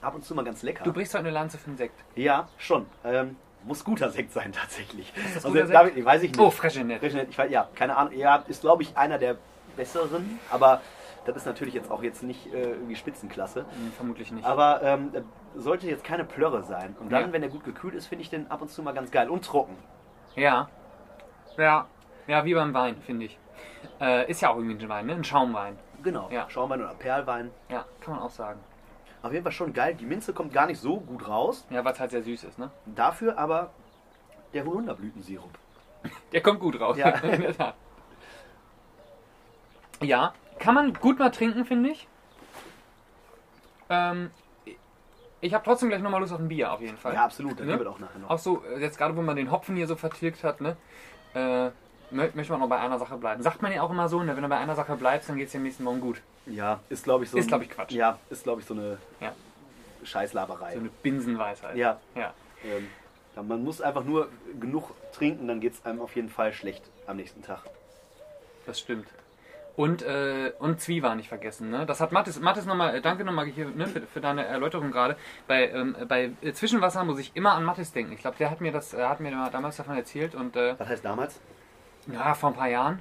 ab und zu mal ganz lecker. Du brichst heute eine Lanze für den Sekt. ja, schon. Ähm, muss guter Sekt sein, tatsächlich. das also, guter Sekt? Ich weiß ich nicht. Oh, Freshenet. Freshnet, ich weiß, ja, keine Ahnung. Ja, ist glaube ich einer der besseren, aber das ist natürlich jetzt auch jetzt nicht äh, irgendwie Spitzenklasse. Hm, vermutlich nicht. Aber ähm, äh, sollte jetzt keine Plörre sein. Und dann, Ja. wenn der gut gekühlt ist, finde ich den ab und zu mal ganz geil. Und trocken. Ja. Ja. Ja, wie beim Wein, finde ich. Äh, ist ja auch irgendwie ein Wein, ne? Ein Schaumwein. Genau. Ja. Schaumwein oder Perlwein. Ja, kann man auch sagen. Auf jeden Fall schon geil. Die Minze kommt gar nicht so gut raus. Ja, weil es halt sehr süß ist, ne? Dafür aber der Holunderblütensirup. Der kommt gut raus. Ja. In der Tat. Ja, kann man gut mal trinken, finde ich. Ähm, ich habe trotzdem gleich nochmal Lust auf ein Bier, auf jeden Fall. Ja, absolut. Dann Ne? wir doch nachher noch. Auch so, äh, jetzt gerade wo man den Hopfen hier so vertilgt hat, ne? Äh, mö- möchte man noch bei einer Sache bleiben. Sagt man ja auch immer so, ne? wenn du bei einer Sache bleibst, dann geht es dir am nächsten Morgen gut. Ja, ist glaube ich so. Ist, ein- glaub ich, Quatsch. Ja, ist glaube ich so eine Ja. Scheißlaberei. So eine Binsenweisheit. ja, ja. ähm, man muss einfach nur genug trinken, dann geht es einem auf jeden Fall schlecht am nächsten Tag. Das stimmt. Und, äh, und Zwieber nicht vergessen. Ne? Das hat Mathis, Mathis nochmal, äh, danke nochmal hier ne, für, für deine Erläuterung gerade. Bei, ähm, bei äh, Zwischenwasser muss ich immer an Mathis denken. Ich glaube, der hat mir das, äh, hat mir damals davon erzählt und äh, Was heißt damals? ja, vor ein paar Jahren.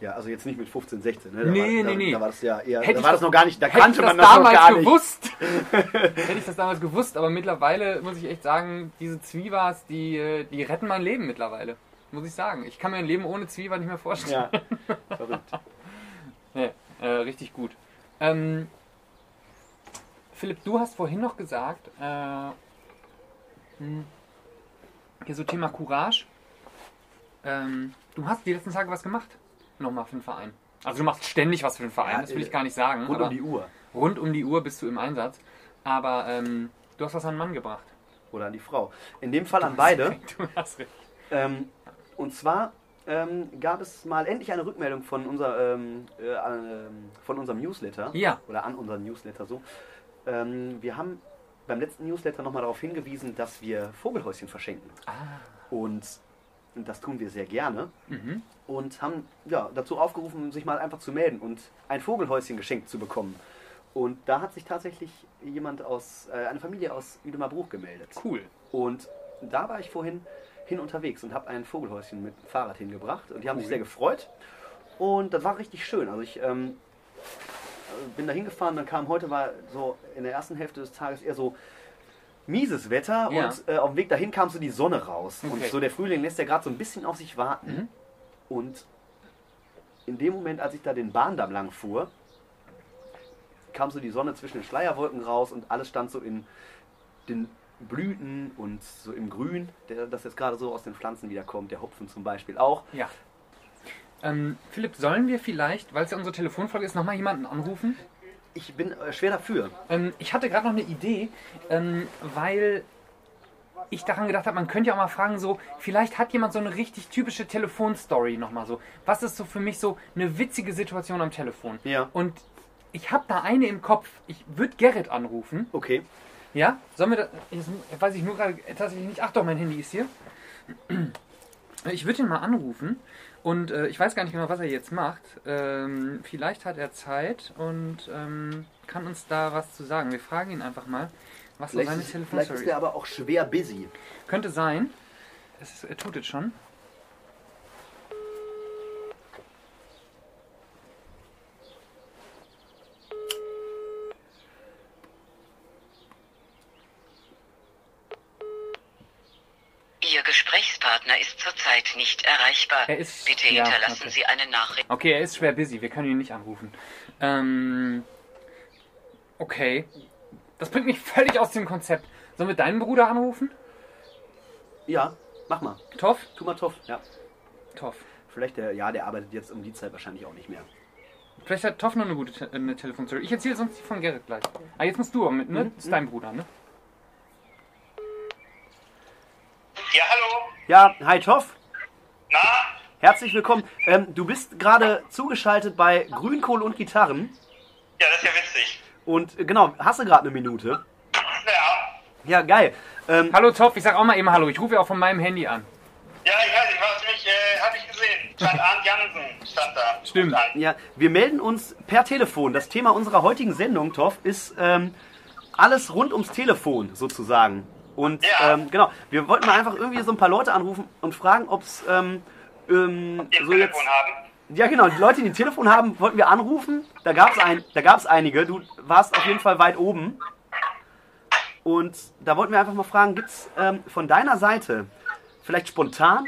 Ja, also jetzt nicht mit 15, 16, ne? Da Nee, war, nee, da, nee. Da war das ja eher, Hätte da war das noch gar nicht, da Hätte kannte ich man das das noch damals gar nicht. gewusst, hätte ich das damals gewusst, aber mittlerweile muss ich echt sagen, diese Zwiewas, die, äh, die retten mein Leben mittlerweile. Muss ich sagen. Ich kann mir ein Leben ohne Zwieber nicht mehr vorstellen. Ja, verrückt. Nee, äh, richtig gut. Ähm, Philipp, du hast vorhin noch gesagt, äh, hm, hier so Thema Courage. Ähm, du hast die letzten Tage was gemacht. Nochmal für den Verein. Also du machst ständig was für den Verein, Ja, das will äh, ich gar nicht sagen. Rund um die Uhr. rund um die Uhr bist du im Einsatz. Aber ähm, du hast was an den Mann gebracht. Oder an die Frau. In dem Fall an beide. Du hast recht. Ähm, und zwar ähm, gab es mal endlich eine Rückmeldung von, unser, ähm, äh, ähm, von unserem Newsletter. Ja. Oder an unserem Newsletter so. Ähm, wir haben beim letzten Newsletter nochmal darauf hingewiesen, dass wir Vogelhäuschen verschenken. Ah. Und das tun wir sehr gerne. Mhm. Und haben ja, dazu aufgerufen, sich mal einfach zu melden und ein Vogelhäuschen geschenkt zu bekommen. Und da hat sich tatsächlich jemand aus, äh, eine Familie aus Wiedemerbruch gemeldet. Cool. Und da war ich vorhin hin unterwegs und habe ein Vogelhäuschen mit dem Fahrrad hingebracht. Und die haben sich Cool. sehr gefreut. Und das war richtig schön. Also ich ähm, bin da hingefahren, dann kam heute war so in der ersten Hälfte des Tages eher so mieses Wetter Ja. und äh, auf dem Weg dahin kam so die Sonne raus. Und Okay. so der Frühling lässt ja gerade so ein bisschen auf sich warten. Mhm. Und in dem Moment, als ich da den Bahndamm lang fuhr, kam so die Sonne zwischen den Schleierwolken raus und alles stand so in den Blüten und so im Grün, der, das jetzt gerade so aus den Pflanzen wieder kommt, der Hopfen zum Beispiel auch. Ja. Ähm, Philipp, sollen wir vielleicht, weil es ja unsere Telefonfolge ist, nochmal jemanden anrufen? Ich bin äh, schwer dafür. Ähm, ich hatte gerade noch eine Idee, ähm, weil ich daran gedacht habe, man könnte ja auch mal fragen, so, vielleicht hat jemand so eine richtig typische Telefonstory nochmal so. Was ist so für mich so eine witzige Situation am Telefon? Ja. Und ich habe da eine im Kopf. Ich würde Gerrit anrufen. Okay. Ja? Sollen wir das? Jetzt weiß ich nur gerade tatsächlich nicht. Ach doch, mein Handy ist hier. Ich würde ihn mal anrufen und äh, ich weiß gar nicht genau, was er jetzt macht. Ähm, vielleicht hat er Zeit und ähm, kann uns da was zu sagen. Wir fragen ihn einfach mal, was so Vielleicht, seine ist, vielleicht ist ist. er aber auch schwer busy. Könnte sein. Es er tut es schon. Ihr Gesprächspartner ist zurzeit nicht erreichbar. Er ist- Bitte ja, hinterlassen okay. Sie eine Nachricht. Okay, er ist schwer busy. Wir können ihn nicht anrufen. Ähm, okay. Das bringt mich völlig aus dem Konzept. Sollen wir deinen Bruder anrufen? Ja, mach mal. Toff? Tu mal Toff. Ja. Toff. Vielleicht der, ja, der arbeitet jetzt um die Zeit wahrscheinlich auch nicht mehr. Vielleicht hat Toff noch eine gute Te eine Telefonstory. Ich erzähle sonst die von Gerrit gleich. Ah, jetzt musst du aber mit, ne? Mhm. Das ist dein Bruder, ne? Ja, hallo. Ja, hi Toff. Na? Herzlich willkommen. Ähm, du bist gerade zugeschaltet bei Grünkohl und Gitarren. Ja, das ist ja witzig. Und äh, genau, hast du gerade eine Minute? Ja. Ja, geil. Ähm, Hallo Toff, ich sag auch mal eben Hallo. Ich rufe ja auch von meinem Handy an. Ja, ich weiß, ich war ziemlich, äh, hab ich gesehen. Stand Arndt Jansen, stand da. Stimmt. Ja, wir melden uns per Telefon. Das Thema unserer heutigen Sendung, Toff, ist ähm, alles rund ums Telefon sozusagen. Und Ja. ähm, genau, wir wollten mal einfach irgendwie so ein paar Leute anrufen und fragen, ob es ähm, ähm, so jetzt haben. Ja, genau. Die Leute, die ein Telefon haben, wollten wir anrufen. Da gab es ein, da gab's einige. Du warst auf jeden Fall weit oben. Und da wollten wir einfach mal fragen, gibt es ähm, von deiner Seite vielleicht spontan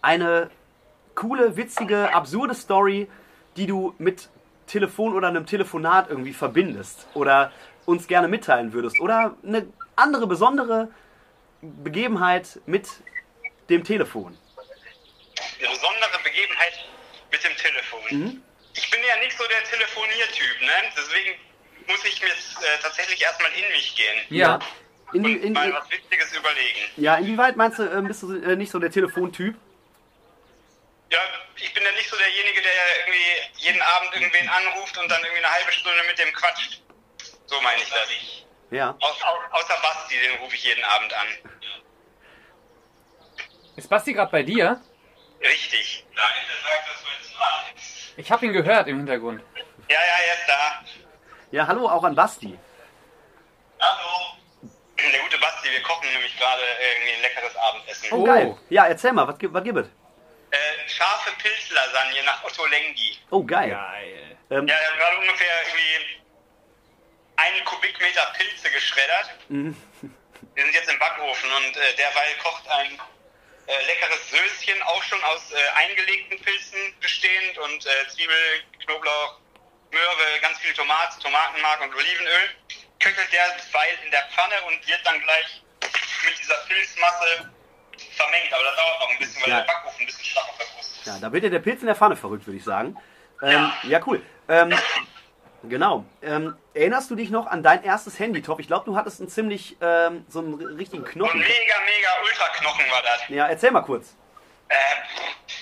eine coole, witzige, absurde Story, die du mit Telefon oder einem Telefonat irgendwie verbindest oder uns gerne mitteilen würdest? Oder eine andere besondere Begebenheit mit dem Telefon? Eine besondere Begebenheit mit dem Telefon. Mhm. Ich bin ja nicht so der Telefoniertyp, ne? Deswegen muss ich mir äh, tatsächlich erstmal in mich gehen. Ja. In, die- Und in, mal was Witziges überlegen. Ja, inwieweit meinst du, ähm, bist du äh, nicht so der Telefontyp? Ja, ich bin ja nicht so derjenige, der irgendwie jeden Abend irgendwen anruft und dann irgendwie eine halbe Stunde mit dem quatscht. So meine ich das. Ja. Au, au, außer Basti, den rufe ich jeden Abend an. Ist Basti gerade bei dir? Richtig. Nein, der sagt, dass du jetzt mal. Ich habe ihn gehört im Hintergrund. Ja, ja, er ist da. Ja, hallo auch an Basti. Hallo. Der gute Basti, wir kochen nämlich gerade irgendwie ein leckeres Abendessen. Oh, Oh. geil. Ja, erzähl mal, was, gibt- was gibt es? Äh, scharfe Pilzlasagne nach Otto Lengi. Oh, geil. Geil. Ähm, Ja, er hat gerade ungefähr irgendwie einen Kubikmeter Pilze geschreddert. Mhm. Wir sind jetzt im Backofen und äh, derweil kocht ein äh, leckeres Söschen, auch schon aus äh, eingelegten Pilzen bestehend und äh, Zwiebel, Knoblauch, Möhre, ganz viel Tomat, Tomatenmark und Olivenöl. Köchelt derweil in der Pfanne und wird dann gleich mit dieser Pilzmasse vermengt. Aber das dauert noch ein bisschen, weil Ja. der Backofen ein bisschen schwach auf der Brust ist. Ja, da wird ja der Pilz in der Pfanne verrückt, würde ich sagen. Ähm, ja. cool. Ähm, genau. Ähm, erinnerst du dich noch an dein erstes Handy, Top? Ich glaube, du hattest einen ziemlich, ähm, so einen richtigen Knochen. mega, mega Ultraknochen war das. Ja, erzähl mal kurz. Ähm,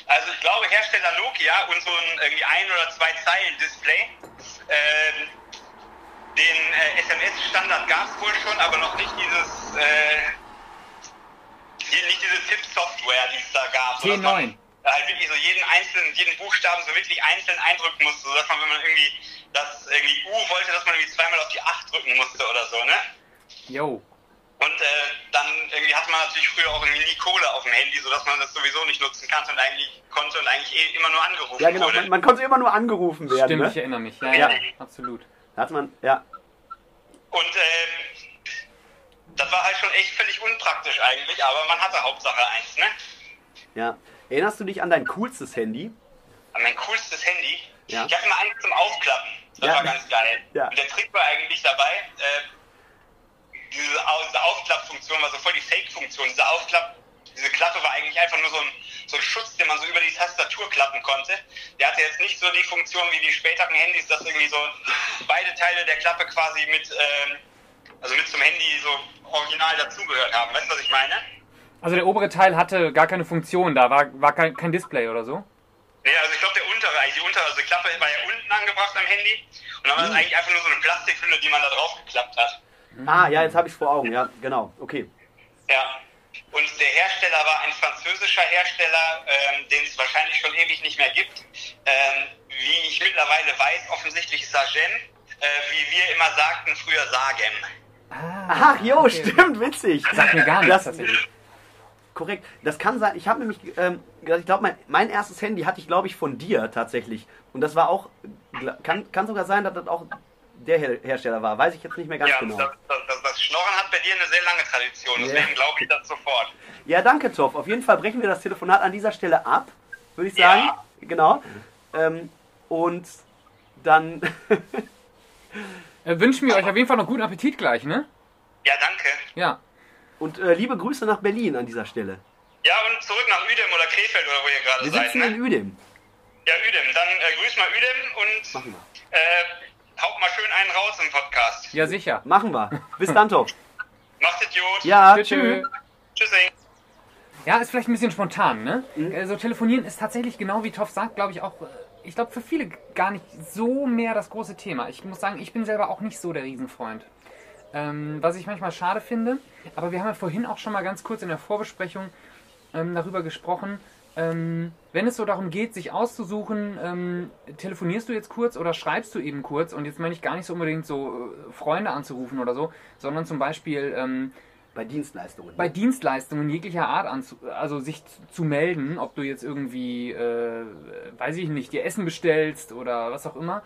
also ich glaube Hersteller Nokia und so ein irgendwie ein oder zwei Zeilen Display. Ähm, den äh, SMS-Standard gab es wohl schon, aber noch nicht dieses äh, die, nicht diese Tipp-Software, die es da gab. sodass T9. man Halt wirklich so jeden einzelnen, jeden Buchstaben so wirklich einzeln eindrücken musste, sodass man, wenn man irgendwie das irgendwie U wollte, dass man irgendwie zweimal auf die 8 drücken musste oder so, ne? Yo. Und äh, dann irgendwie hatte man natürlich früher auch irgendwie nie Kohle auf dem Handy, sodass man das sowieso nicht nutzen konnte und eigentlich konnte und eigentlich eh immer nur angerufen Ja, genau. wurde. Man, man konnte immer nur angerufen werden. Stimmt, ne? ich erinnere mich. Ja, Ja. ja, absolut. Da hat man, ja. Und ähm, das war halt schon echt völlig unpraktisch eigentlich, aber man hatte Hauptsache eins, ne? Ja. Erinnerst du dich an dein coolstes Handy? Aber mein coolstes Handy, Ja. ich hatte immer eins zum Aufklappen. Das Ja. war ganz geil. Ja. Und der Trick war eigentlich dabei, äh, diese, Au- diese Aufklappfunktion war so voll die Fake-Funktion. Diese Aufklapp, diese Klappe war eigentlich einfach nur so ein, so ein Schutz, den man so über die Tastatur klappen konnte. Der hatte jetzt nicht so die Funktion wie die späteren Handys, dass irgendwie so beide Teile der Klappe quasi mit, ähm, also mit zum Handy so original dazugehört haben. Weißt du, was ich meine? Also der obere Teil hatte gar keine Funktion da, war, war kein, kein Display oder so. Nee, also ich glaube der untere, eigentlich die untere, also die Klappe war ja unten angebracht am Handy. Und dann war das eigentlich einfach nur so eine Plastikhülle, die man da drauf geklappt hat. Ah, ja, jetzt habe ich es vor Augen. Ja, genau. Okay. Ja. Und der Hersteller war ein französischer Hersteller, ähm, den es wahrscheinlich schon ewig nicht mehr gibt. Ähm, wie ich mittlerweile weiß, offensichtlich Sagem, äh, wie wir immer sagten, früher Sagem. Ach, jo, stimmt, witzig. Sagt mir gar nichts Das- tatsächlich. Korrekt. Das kann sein. Ich habe nämlich ähm, gesagt, ich glaube, mein, mein erstes Handy hatte ich, glaube ich, von dir tatsächlich. Und das war auch, kann, kann sogar sein, dass das auch der Her Hersteller war. Weiß ich jetzt nicht mehr ganz ja, genau. das, das, das, das Schnorren hat bei dir eine sehr lange Tradition, Ja. deswegen glaube ich das sofort. Ja, danke, Top. Auf jeden Fall brechen wir das Telefonat an dieser Stelle ab, würde ich sagen. Ja. Genau. Ähm, und dann, Äh, wünschen wir euch auf jeden Fall noch guten Appetit gleich, ne? Ja, danke. Ja. Und äh, liebe Grüße nach Berlin an dieser Stelle. Ja, und zurück nach Uedem oder Krefeld oder wo ihr gerade Wir seid, sitzen ne? in Uedem. Ja, Uedem. Dann äh, grüß mal Uedem und Machen äh, haut mal schön einen raus im Podcast. Ja, sicher. Machen wir. Bis dann, Top. Macht Idiot. Ja, Tschö, tschö. tschüss. Tschüssing. Ja, ist vielleicht ein bisschen spontan, ne? Mhm. Also telefonieren ist tatsächlich genau wie Toff sagt, glaube ich auch, äh, ich glaube für viele gar nicht so mehr das große Thema. Ich muss sagen, ich bin selber auch nicht so der Riesenfreund. Ähm, was ich manchmal schade finde, aber wir haben ja vorhin auch schon mal ganz kurz in der Vorbesprechung ähm, darüber gesprochen, ähm, wenn es so darum geht, sich auszusuchen, ähm, telefonierst du jetzt kurz oder schreibst du eben kurz und jetzt meine ich gar nicht so unbedingt so äh, Freunde anzurufen oder so, sondern zum Beispiel ähm, Bei Dienstleistungen. bei Dienstleistungen jeglicher Art anzu also sich zu- zu melden, ob du jetzt irgendwie, äh, weiß ich nicht, dir Essen bestellst oder was auch immer,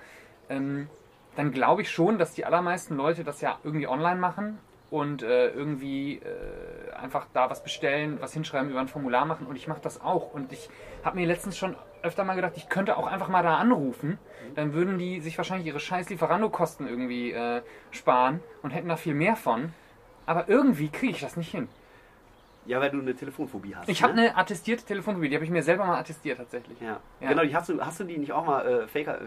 ähm, dann glaube ich schon, dass die allermeisten Leute das ja irgendwie online machen und äh, irgendwie äh, einfach da was bestellen, was hinschreiben, über ein Formular machen und ich mache das auch und ich habe mir letztens schon öfter mal gedacht, ich könnte auch einfach mal da anrufen, dann würden die sich wahrscheinlich ihre scheiß Lieferando-Kosten irgendwie äh, sparen und hätten da viel mehr von. Aber irgendwie kriege ich das nicht hin. Ja, weil du eine Telefonphobie hast. Ich habe ne? eine attestierte Telefonphobie, die habe ich mir selber mal attestiert tatsächlich. Ja. Ja. genau. Die hast du, hast du die nicht auch mal äh, fake, äh,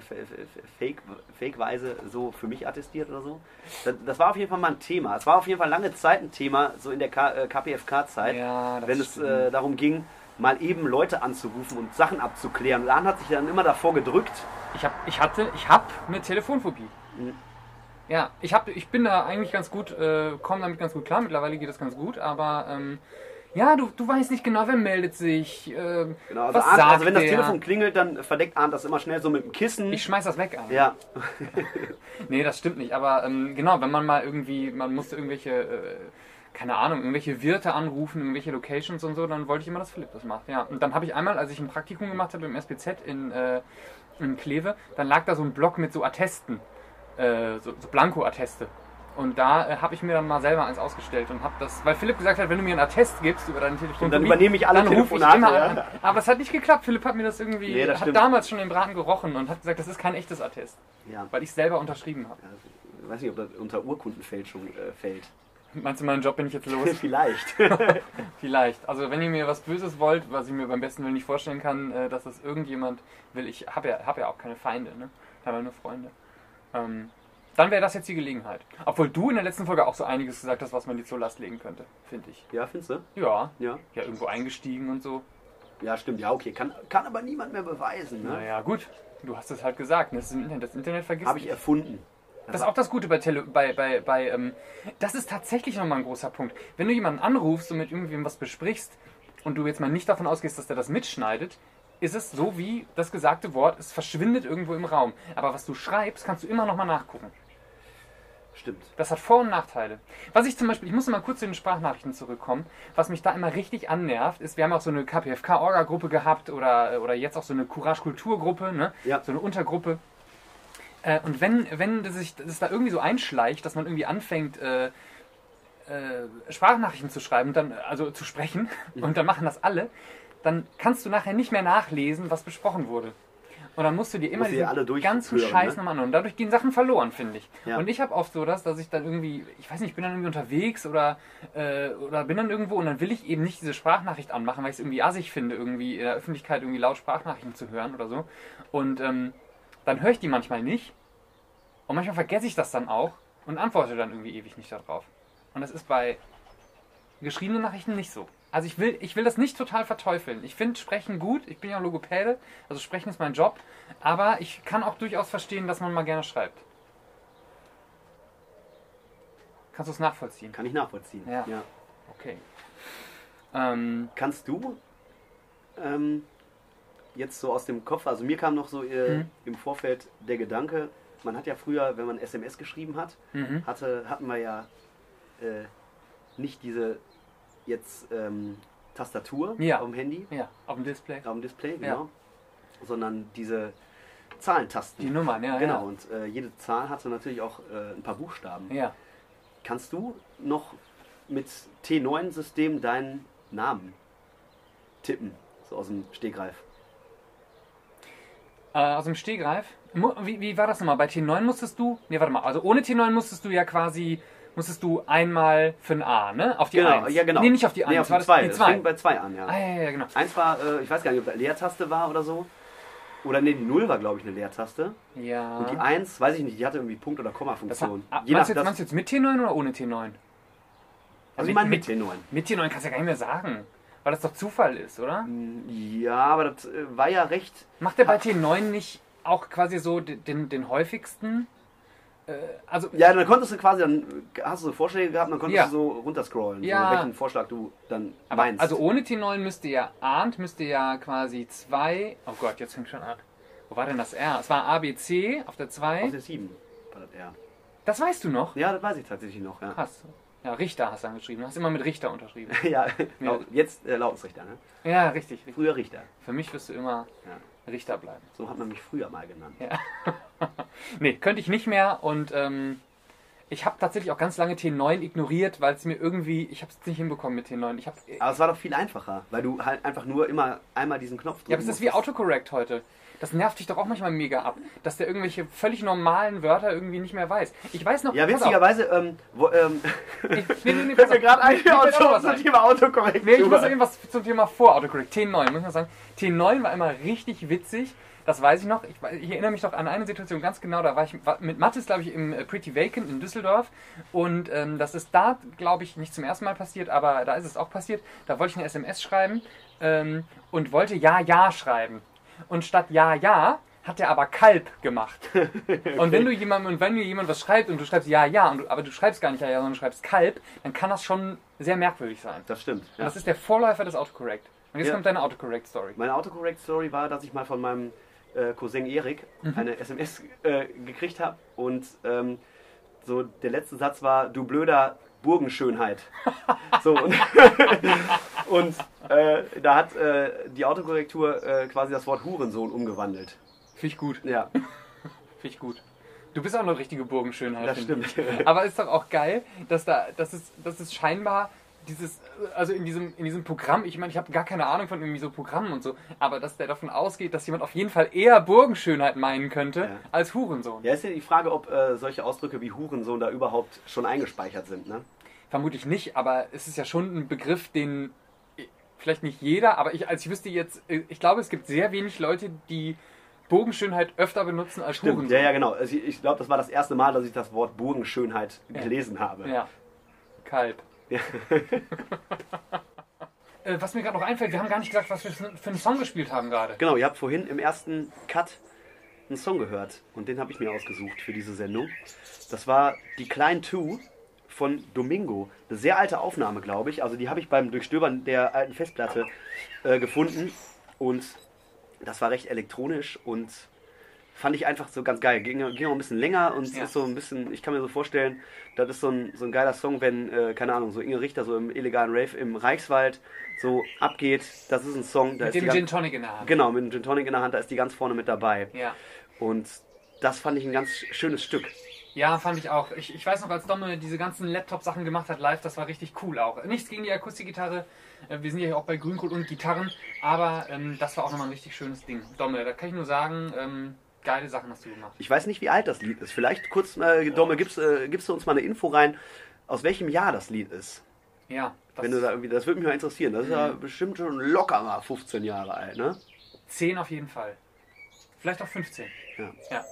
fake, fake-weise so für mich attestiert oder so? Das, das war auf jeden Fall mal ein Thema. Es war auf jeden Fall lange Zeit ein Thema, so in der K, äh, KPFK-Zeit, Ja, wenn es stimmt. äh, darum ging, mal eben Leute anzurufen und Sachen abzuklären. Dan hat sich dann immer davor gedrückt. Ich hab, ich hatte, ich habe eine Telefonphobie. Ja, ich hab, ich bin da eigentlich ganz gut, äh, komme damit ganz gut klar. Mittlerweile geht das ganz gut, aber ähm, ja, du, du weißt nicht genau, wer meldet sich. Äh, Genau, also, was Arndt, sagt also wenn das der? Telefon klingelt, dann verdeckt Arndt das immer schnell so mit dem Kissen. Ich schmeiß das weg. Alter. ja, Nee, das stimmt nicht. Aber ähm, genau, wenn man mal irgendwie, man musste irgendwelche, äh, keine Ahnung, irgendwelche Wirte anrufen, irgendwelche Locations und so, dann wollte ich immer, dass Philipp das macht. Ja. Und dann habe ich einmal, als ich ein Praktikum gemacht habe im SPZ in, äh, in Kleve, dann lag da so ein Block mit so Attesten, äh, so, so Blanko-Atteste. Und da äh, habe ich mir dann mal selber eins ausgestellt und habe das, weil Philipp gesagt hat, wenn du mir einen Attest gibst über deine Telefon, dann übernehme ich alle dann rufe ich Telefonate, immer ja. an. Aber es hat nicht geklappt. Philipp hat mir das irgendwie, Nee, das hat stimmt. damals schon den Braten gerochen und hat gesagt, das ist kein echtes Attest, Ja. weil ich selber unterschrieben habe. Ich weiß nicht, ob das unter Urkundenfälschung äh, fällt. Meinst du, meinen Job bin ich jetzt los? Vielleicht. Vielleicht. Also wenn ihr mir was Böses wollt, was ich mir beim besten Willen nicht vorstellen kann, äh, dass das irgendjemand will, ich habe ja, hab ja auch keine Feinde, ne? Ich habe ja nur Freunde. Ähm, dann wäre das jetzt die Gelegenheit. Obwohl du in der letzten Folge auch so einiges gesagt hast, was man dir zur Last legen könnte, finde ich. ja, findest du? Ja, Ja. ja, irgendwo eingestiegen und so. Ja, stimmt. Ja, okay. Kann, kann aber niemand mehr beweisen. Ne? Naja, gut. Du hast es halt gesagt. ne? Das, ist im Internet. das Internet vergisst Habe ich erfunden. Das ist auch das Gute bei Tele bei, bei, bei ähm, das ist tatsächlich nochmal ein großer Punkt. Wenn du jemanden anrufst und mit irgendwem was besprichst und du jetzt mal nicht davon ausgehst, dass der das mitschneidet, ist es so wie das gesagte Wort, es verschwindet irgendwo im Raum. Aber was du schreibst, kannst du immer nochmal nachgucken. Stimmt. Das hat Vor- und Nachteile. Was ich zum Beispiel, ich muss mal kurz zu den Sprachnachrichten zurückkommen, was mich da immer richtig annervt, ist, wir haben auch so eine KPFK-Orga-Gruppe gehabt oder, oder jetzt auch so eine Courage-Kultur-Gruppe, ne? Ja. so eine Untergruppe. Äh, und wenn, wenn das sich das da irgendwie so einschleicht, dass man irgendwie anfängt, äh, äh, Sprachnachrichten zu schreiben, dann, also zu sprechen, und dann machen das alle, dann kannst du nachher nicht mehr nachlesen, was besprochen wurde. Und dann musst du dir immer diesen ganzen ne? Scheiß nochmal anhören. Und dadurch gehen Sachen verloren, finde ich. Ja. Und ich habe oft so das, dass ich dann irgendwie, ich weiß nicht, ich bin dann irgendwie unterwegs oder, äh, oder bin dann irgendwo und dann will ich eben nicht diese Sprachnachricht anmachen, weil ich es irgendwie assig finde, irgendwie in der Öffentlichkeit irgendwie laut Sprachnachrichten zu hören oder so. Und ähm, dann höre ich die manchmal nicht. Und manchmal vergesse ich das dann auch und antworte dann irgendwie ewig nicht darauf. Und das ist bei geschriebenen Nachrichten nicht so. Also ich will, ich will das nicht total verteufeln. Ich finde Sprechen gut, ich bin ja Logopäde, also Sprechen ist mein Job, aber ich kann auch durchaus verstehen, dass man mal gerne schreibt. Kannst du es nachvollziehen? Kann ich nachvollziehen. Ja. Okay. Ähm, Kannst du ähm, jetzt so aus dem Kopf, also mir kam noch so äh, Mhm. im Vorfeld der Gedanke, man hat ja früher, wenn man SMS geschrieben hat, mhm. hatte, hatten wir ja äh, nicht diese jetzt ähm, Tastatur Ja. auf dem Handy, Ja, auf dem Display. auf dem Display, Ja. genau, sondern diese Zahlentasten. Die Nummern, ja. Genau, und äh, jede Zahl hatte natürlich auch äh, ein paar Buchstaben. Ja. ja. Kannst du noch mit T9-System deinen Namen tippen? So aus dem Stegreif. Äh, aus dem Stehgreif. Wie, wie war das nochmal? Bei T9 musstest du. Ne, warte mal. Also ohne T9 musstest du ja quasi. Musstest du einmal für ein A, ne? Auf die genau, 1. ja genau. Nee, nicht auf die 1. Nee, auf die das 2. die Das 2. fing bei 2 an, ja. Ah, ja, ja, genau. Eins war, äh, ich weiß gar nicht, ob da Leertaste war oder so. Oder nee, die 0 war, glaube ich, eine Leertaste. Ja. Und die 1, weiß ich nicht, die hatte irgendwie Punkt- oder das Komma-Funktion. ah, meinst, du jetzt, mit T9 oder ohne T9? Also ich meine mit T9. Mit T9 kannst du ja gar nicht mehr sagen. Weil das doch Zufall ist, oder? Ja, aber das äh, war ja recht. Macht der bei T9 nicht auch quasi so den, den häufigsten? Äh, also, Ja, dann konntest du quasi, dann hast du so Vorschläge gehabt, dann konntest Ja. du so runterscrollen, Ja. so, welchen Vorschlag du dann aber meinst. also ohne T9 müsste ja, ahnt, müsste ja quasi 2. Oh Gott, jetzt fängt schon an. Wo war denn das R? Es war ABC auf der Aus 2. der 7 war das eher. Das weißt du noch? Ja, das weiß ich tatsächlich noch, ja. Krass. Ja, Richter hast du angeschrieben. Du hast immer mit Richter unterschrieben. ja, Ja. Jetzt äh, Lautensrichter, ne? Ja, richtig, richtig. Früher Richter. Für mich wirst du immer Ja. Richter bleiben. So hat man mich früher mal genannt. Ja. nee, könnte ich nicht mehr und ähm, ich habe tatsächlich auch ganz lange T9 ignoriert, weil es mir irgendwie, ich habe es nicht hinbekommen mit T9. Ich habe Aber es war doch viel einfacher, weil du halt einfach nur immer einmal diesen Knopf drückst. Ja, aber es ist wie Autocorrect heute. Das nervt dich doch auch manchmal mega ab, dass der irgendwelche völlig normalen Wörter irgendwie nicht mehr weiß. Ich weiß noch, Ja, witzigerweise, ähm, wo, ähm, ich, nee, nee, nee, fällt mir gerade ein, Auto, zum. Thema Autokorrektur. Nee, ich muss irgendwas zum Thema vor Autocorrect. T9, muss man sagen. T9 war immer richtig witzig. Das weiß ich noch. Ich, ich erinnere mich noch an eine Situation ganz genau. Da war ich mit Mathis, glaube ich, im äh, Pretty Vacant in Düsseldorf. Und ähm, das ist da, glaube ich, nicht zum ersten Mal passiert, aber da ist es auch passiert. Da wollte ich eine SMS schreiben ähm, und wollte Ja, Ja schreiben. Und statt Ja, Ja hat er aber Kalb gemacht. Und wenn du jemandem, und wenn dir jemand was schreibt und du schreibst Ja, Ja, und du, aber du schreibst gar nicht Ja, Ja, sondern du schreibst Kalb, dann kann das schon sehr merkwürdig sein. Das stimmt. Ja. Das ist der Vorläufer des Autocorrect. Und jetzt Ja. kommt deine Autocorrect-Story. Meine Autocorrect-Story war, dass ich mal von meinem äh, Cousin Erik Mhm. eine SMS äh, gekriegt habe und ähm, so der letzte Satz war, du blöder Burgenschönheit. So, und, und äh, da hat äh, die Autokorrektur äh, quasi das Wort Hurensohn umgewandelt. Finde ich gut. Ja, Finde ich gut. Du bist auch eine richtige Burgenschönheit. das stimmt. ich. Aber ist doch auch geil, dass da, dass es, dass es scheinbar dieses, also in diesem, in diesem Programm, ich meine, ich habe gar keine Ahnung von irgendwie so Programmen und so, aber dass der davon ausgeht, dass jemand auf jeden Fall eher Burgenschönheit meinen könnte Ja. als Hurensohn. Ja, ist ja die Frage, ob äh, solche Ausdrücke wie Hurensohn da überhaupt schon eingespeichert sind, ne? Vermutlich nicht, aber es ist ja schon ein Begriff, den vielleicht nicht jeder, aber ich, als ich wüsste jetzt, ich glaube, es gibt sehr wenig Leute, die Bogenschönheit öfter benutzen als Stimmt, Hurensohn. ja, ja, genau. Also ich ich glaube, das war das erste Mal, dass ich das Wort Burgenschönheit gelesen habe. Ja. Kalb. Ja. Äh, was mir gerade noch einfällt, wir haben gar nicht gesagt, was wir für für einen Song gespielt haben gerade. Genau, ihr habt vorhin im ersten Cut einen Song gehört und den habe ich mir ausgesucht für diese Sendung. Das war die Klein Two von Domingo. Eine sehr alte Aufnahme, glaube ich. Also die habe ich beim Durchstöbern der alten Festplatte äh, gefunden und das war recht elektronisch und fand ich einfach so ganz geil. Ging, ging auch ein bisschen länger und Ja. ist so ein bisschen, ich kann mir so vorstellen, das ist so ein, so ein geiler Song, wenn, äh, keine Ahnung, so Inge Richter so im illegalen Rave im Reichswald so abgeht. Das ist ein Song, da Mit dem Gin Tonic in der Hand. Genau, mit dem Gin Tonic in der Hand, da ist die ganz vorne mit dabei. Ja. Und das fand ich ein ganz schönes Stück. Ja, fand ich auch. Ich, ich weiß noch, als Domme diese ganzen Laptop-Sachen gemacht hat live, das war richtig cool auch. Nichts gegen die Akustikgitarre. äh, Wir sind ja hier auch bei Grünkohl und Gitarren, aber ähm, das war auch nochmal ein richtig schönes Ding. Domme, da kann ich nur sagen, ähm, geile Sachen hast du gemacht. Ich weiß nicht, wie alt das Lied ist. Vielleicht kurz, äh, Domme, gibst, äh, gibst du uns mal eine Info rein, aus welchem Jahr das Lied ist? Ja, das Wenn du da irgendwie, das würde mich mal interessieren. Das ist ja Mhm. bestimmt schon locker mal 15 Jahre alt, ne? 10 auf jeden Fall. Vielleicht auch 15. Ja. ja.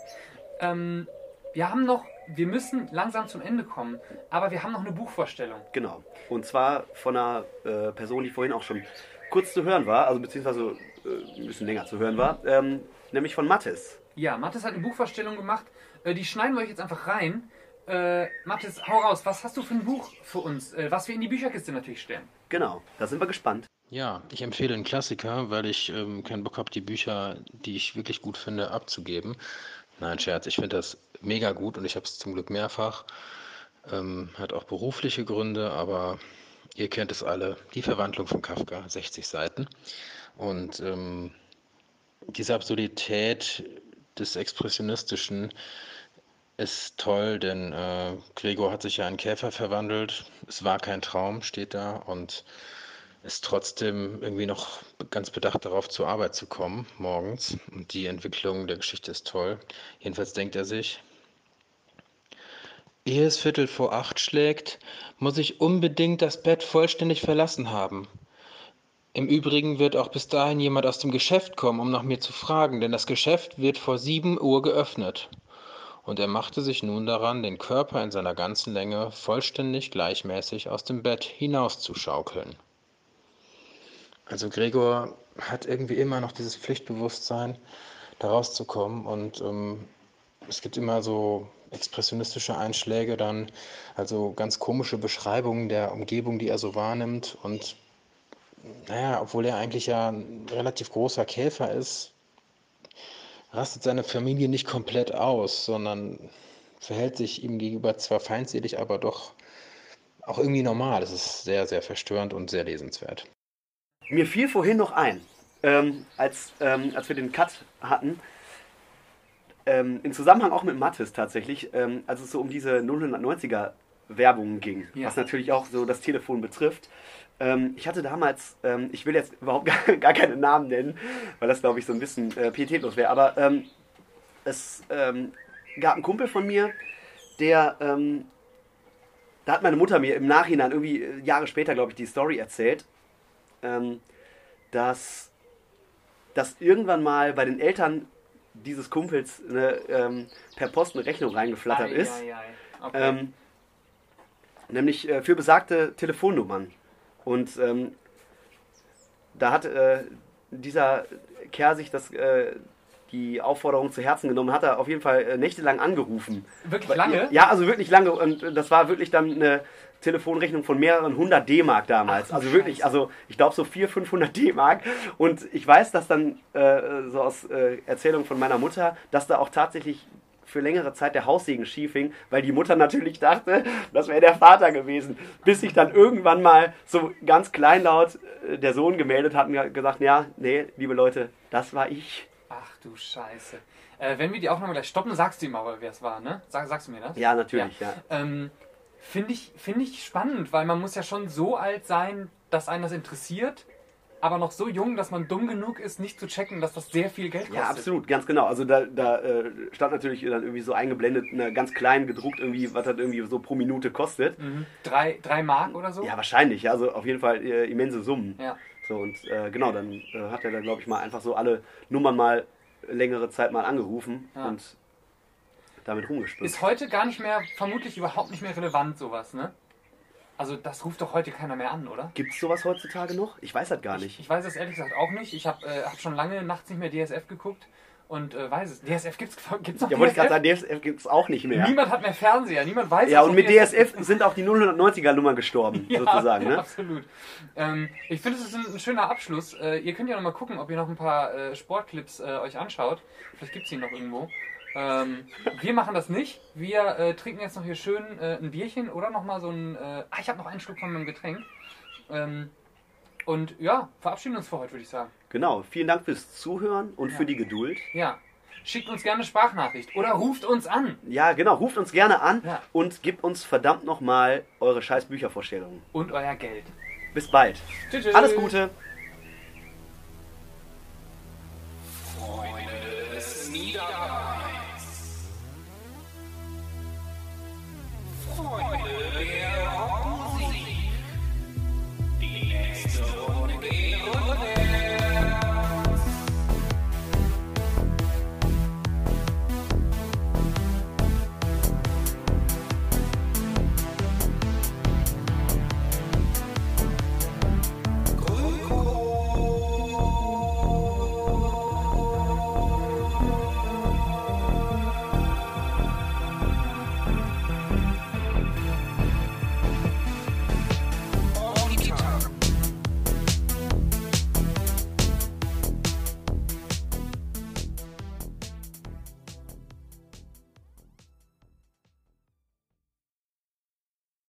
Ähm, wir haben noch, wir müssen langsam zum Ende kommen, aber wir haben noch eine Buchvorstellung. Genau. Und zwar von einer äh, Person, die vorhin auch schon kurz zu hören war, also beziehungsweise äh, ein bisschen länger zu hören war, ähm, nämlich von Mattes. Ja, Mathis hat eine Buchvorstellung gemacht. Äh, die schneiden wir euch jetzt einfach rein. Äh, Mathis, hau raus. Was hast du für ein Buch für uns, äh, was wir in die Bücherkiste natürlich stellen? Genau, da sind wir gespannt. Ja, ich empfehle einen Klassiker, weil ich ähm, keinen Bock habe, die Bücher, die ich wirklich gut finde, abzugeben. Nein, Scherz, ich finde das mega gut und ich habe es zum Glück mehrfach. Ähm, hat auch berufliche Gründe, aber ihr kennt es alle. Die Verwandlung von Kafka, 60 Seiten. Und ähm, diese Absurdität des Expressionistischen ist toll, denn äh, Gregor hat sich ja in Käfer verwandelt. Es war kein Traum, steht da, und ist trotzdem irgendwie noch ganz bedacht darauf, zur Arbeit zu kommen morgens. Und die Entwicklung der Geschichte ist toll. Jedenfalls denkt er sich, ehe es Viertel vor acht schlägt, muss ich unbedingt das Bett vollständig verlassen haben. Im Übrigen wird auch bis dahin jemand aus dem Geschäft kommen, um nach mir zu fragen, denn das Geschäft wird vor sieben Uhr geöffnet. Und er machte sich nun daran, den Körper in seiner ganzen Länge vollständig gleichmäßig aus dem Bett hinauszuschaukeln. Also Gregor hat irgendwie immer noch dieses Pflichtbewusstsein, da rauszukommen und ähm, es gibt immer so expressionistische Einschläge dann, also ganz komische Beschreibungen der Umgebung, die er so wahrnimmt und naja, obwohl er eigentlich ja ein relativ großer Käfer ist, rastet seine Familie nicht komplett aus, sondern verhält sich ihm gegenüber zwar feindselig, aber doch auch irgendwie normal. Es ist sehr, sehr verstörend und sehr lesenswert. Mir fiel vorhin noch ein, ähm, als, ähm, als wir den Cut hatten, ähm, im Zusammenhang auch mit Mattes tatsächlich, ähm, als es so um diese 090er Werbung ging, Ja. was natürlich auch so das Telefon betrifft. Ähm, ich hatte damals, ähm, ich will jetzt überhaupt gar, gar keine Namen nennen, weil das glaube ich so ein bisschen äh, pietätlos wäre, aber ähm, es ähm, gab einen Kumpel von mir, der, ähm, da hat meine Mutter mir im Nachhinein irgendwie äh, Jahre später, glaube ich, die Story erzählt, ähm, dass, dass irgendwann mal bei den Eltern dieses Kumpels eine, ähm, per Post eine Rechnung reingeflattert Ei, ist. ei, ei. Okay. Ähm, nämlich äh, für besagte Telefonnummern. Und ähm, da hat äh, dieser Kerl sich das, äh, die Aufforderung zu Herzen genommen, hat er auf jeden Fall äh, nächtelang angerufen. Wirklich lange? Ja, also wirklich lange. Und das war wirklich dann eine Telefonrechnung von mehreren hundert D-Mark damals. Ach also wirklich, Scheiße. also ich glaube so 400, 500 D-Mark. Und ich weiß, dass dann äh, so aus äh, Erzählung von meiner Mutter, dass da auch tatsächlich für längere Zeit der Haussegen schief hing, weil die Mutter natürlich dachte, das wäre der Vater gewesen. Bis sich dann irgendwann mal so ganz kleinlaut äh, der Sohn gemeldet hat und ge- gesagt, ja, nee, liebe Leute, das war ich. Ach du Scheiße. Äh, wenn wir die Aufnahme gleich stoppen, sagst du ihm aber, wer es war, ne? Sag, sagst du mir das? Ja, natürlich, ja. Ähm, Finde ich, find ich spannend, weil man muss ja schon so alt sein, dass einen das interessiert, aber noch so jung, dass man dumm genug ist, nicht zu checken, dass das sehr viel Geld kostet. Ja, absolut, ganz genau. Also da, da äh, stand natürlich dann irgendwie so eingeblendet, eine ganz klein gedruckt, irgendwie, was das irgendwie so pro Minute kostet. Mhm. Drei, drei Mark oder so? Ja, wahrscheinlich, ja, also auf jeden Fall äh, immense Summen. Ja. So, und äh, genau, dann äh, hat er da, glaube ich, mal einfach so alle Nummern mal längere Zeit mal angerufen Ja. und damit rumgespült. Ist heute gar nicht mehr, vermutlich überhaupt nicht mehr relevant, sowas, ne? Also das ruft doch heute keiner mehr an, oder? Gibt es sowas heutzutage noch? Ich weiß das gar nicht. Ich weiß es ehrlich gesagt auch nicht. Ich habe äh, hab schon lange nachts nicht mehr DSF geguckt und äh, weiß es. DSF gibt's, gibt's noch Ja, wollte ich gerade DSF? sagen, DSF gibt es auch nicht mehr. Niemand hat mehr Fernseher, niemand weiß ja, und mit DSF sind auch die 090er Nummern gestorben, Ja, sozusagen. Ne? absolut. Ähm, ich finde, es ist ein, ein schöner Abschluss. Äh, ihr könnt ja noch mal gucken, ob ihr noch ein paar äh, Sportclips äh, euch anschaut. Vielleicht gibt es die noch irgendwo. Ähm, wir machen das nicht. Wir äh, trinken jetzt noch hier schön äh, ein Bierchen oder nochmal so ein. Äh, ah, ich habe noch einen Schluck von meinem Getränk. Ähm, und ja, verabschieden uns für heute, würde ich sagen. Genau. Vielen Dank fürs Zuhören und ja. für die Geduld. Ja. Schickt uns gerne Sprachnachricht oder ruft uns an. Ja, genau. Ruft uns gerne an ja. und gebt uns verdammt nochmal eure scheiß Büchervorstellungen. Und euer Geld. Bis bald. Tschüss. tschüss. Alles Gute. Moin.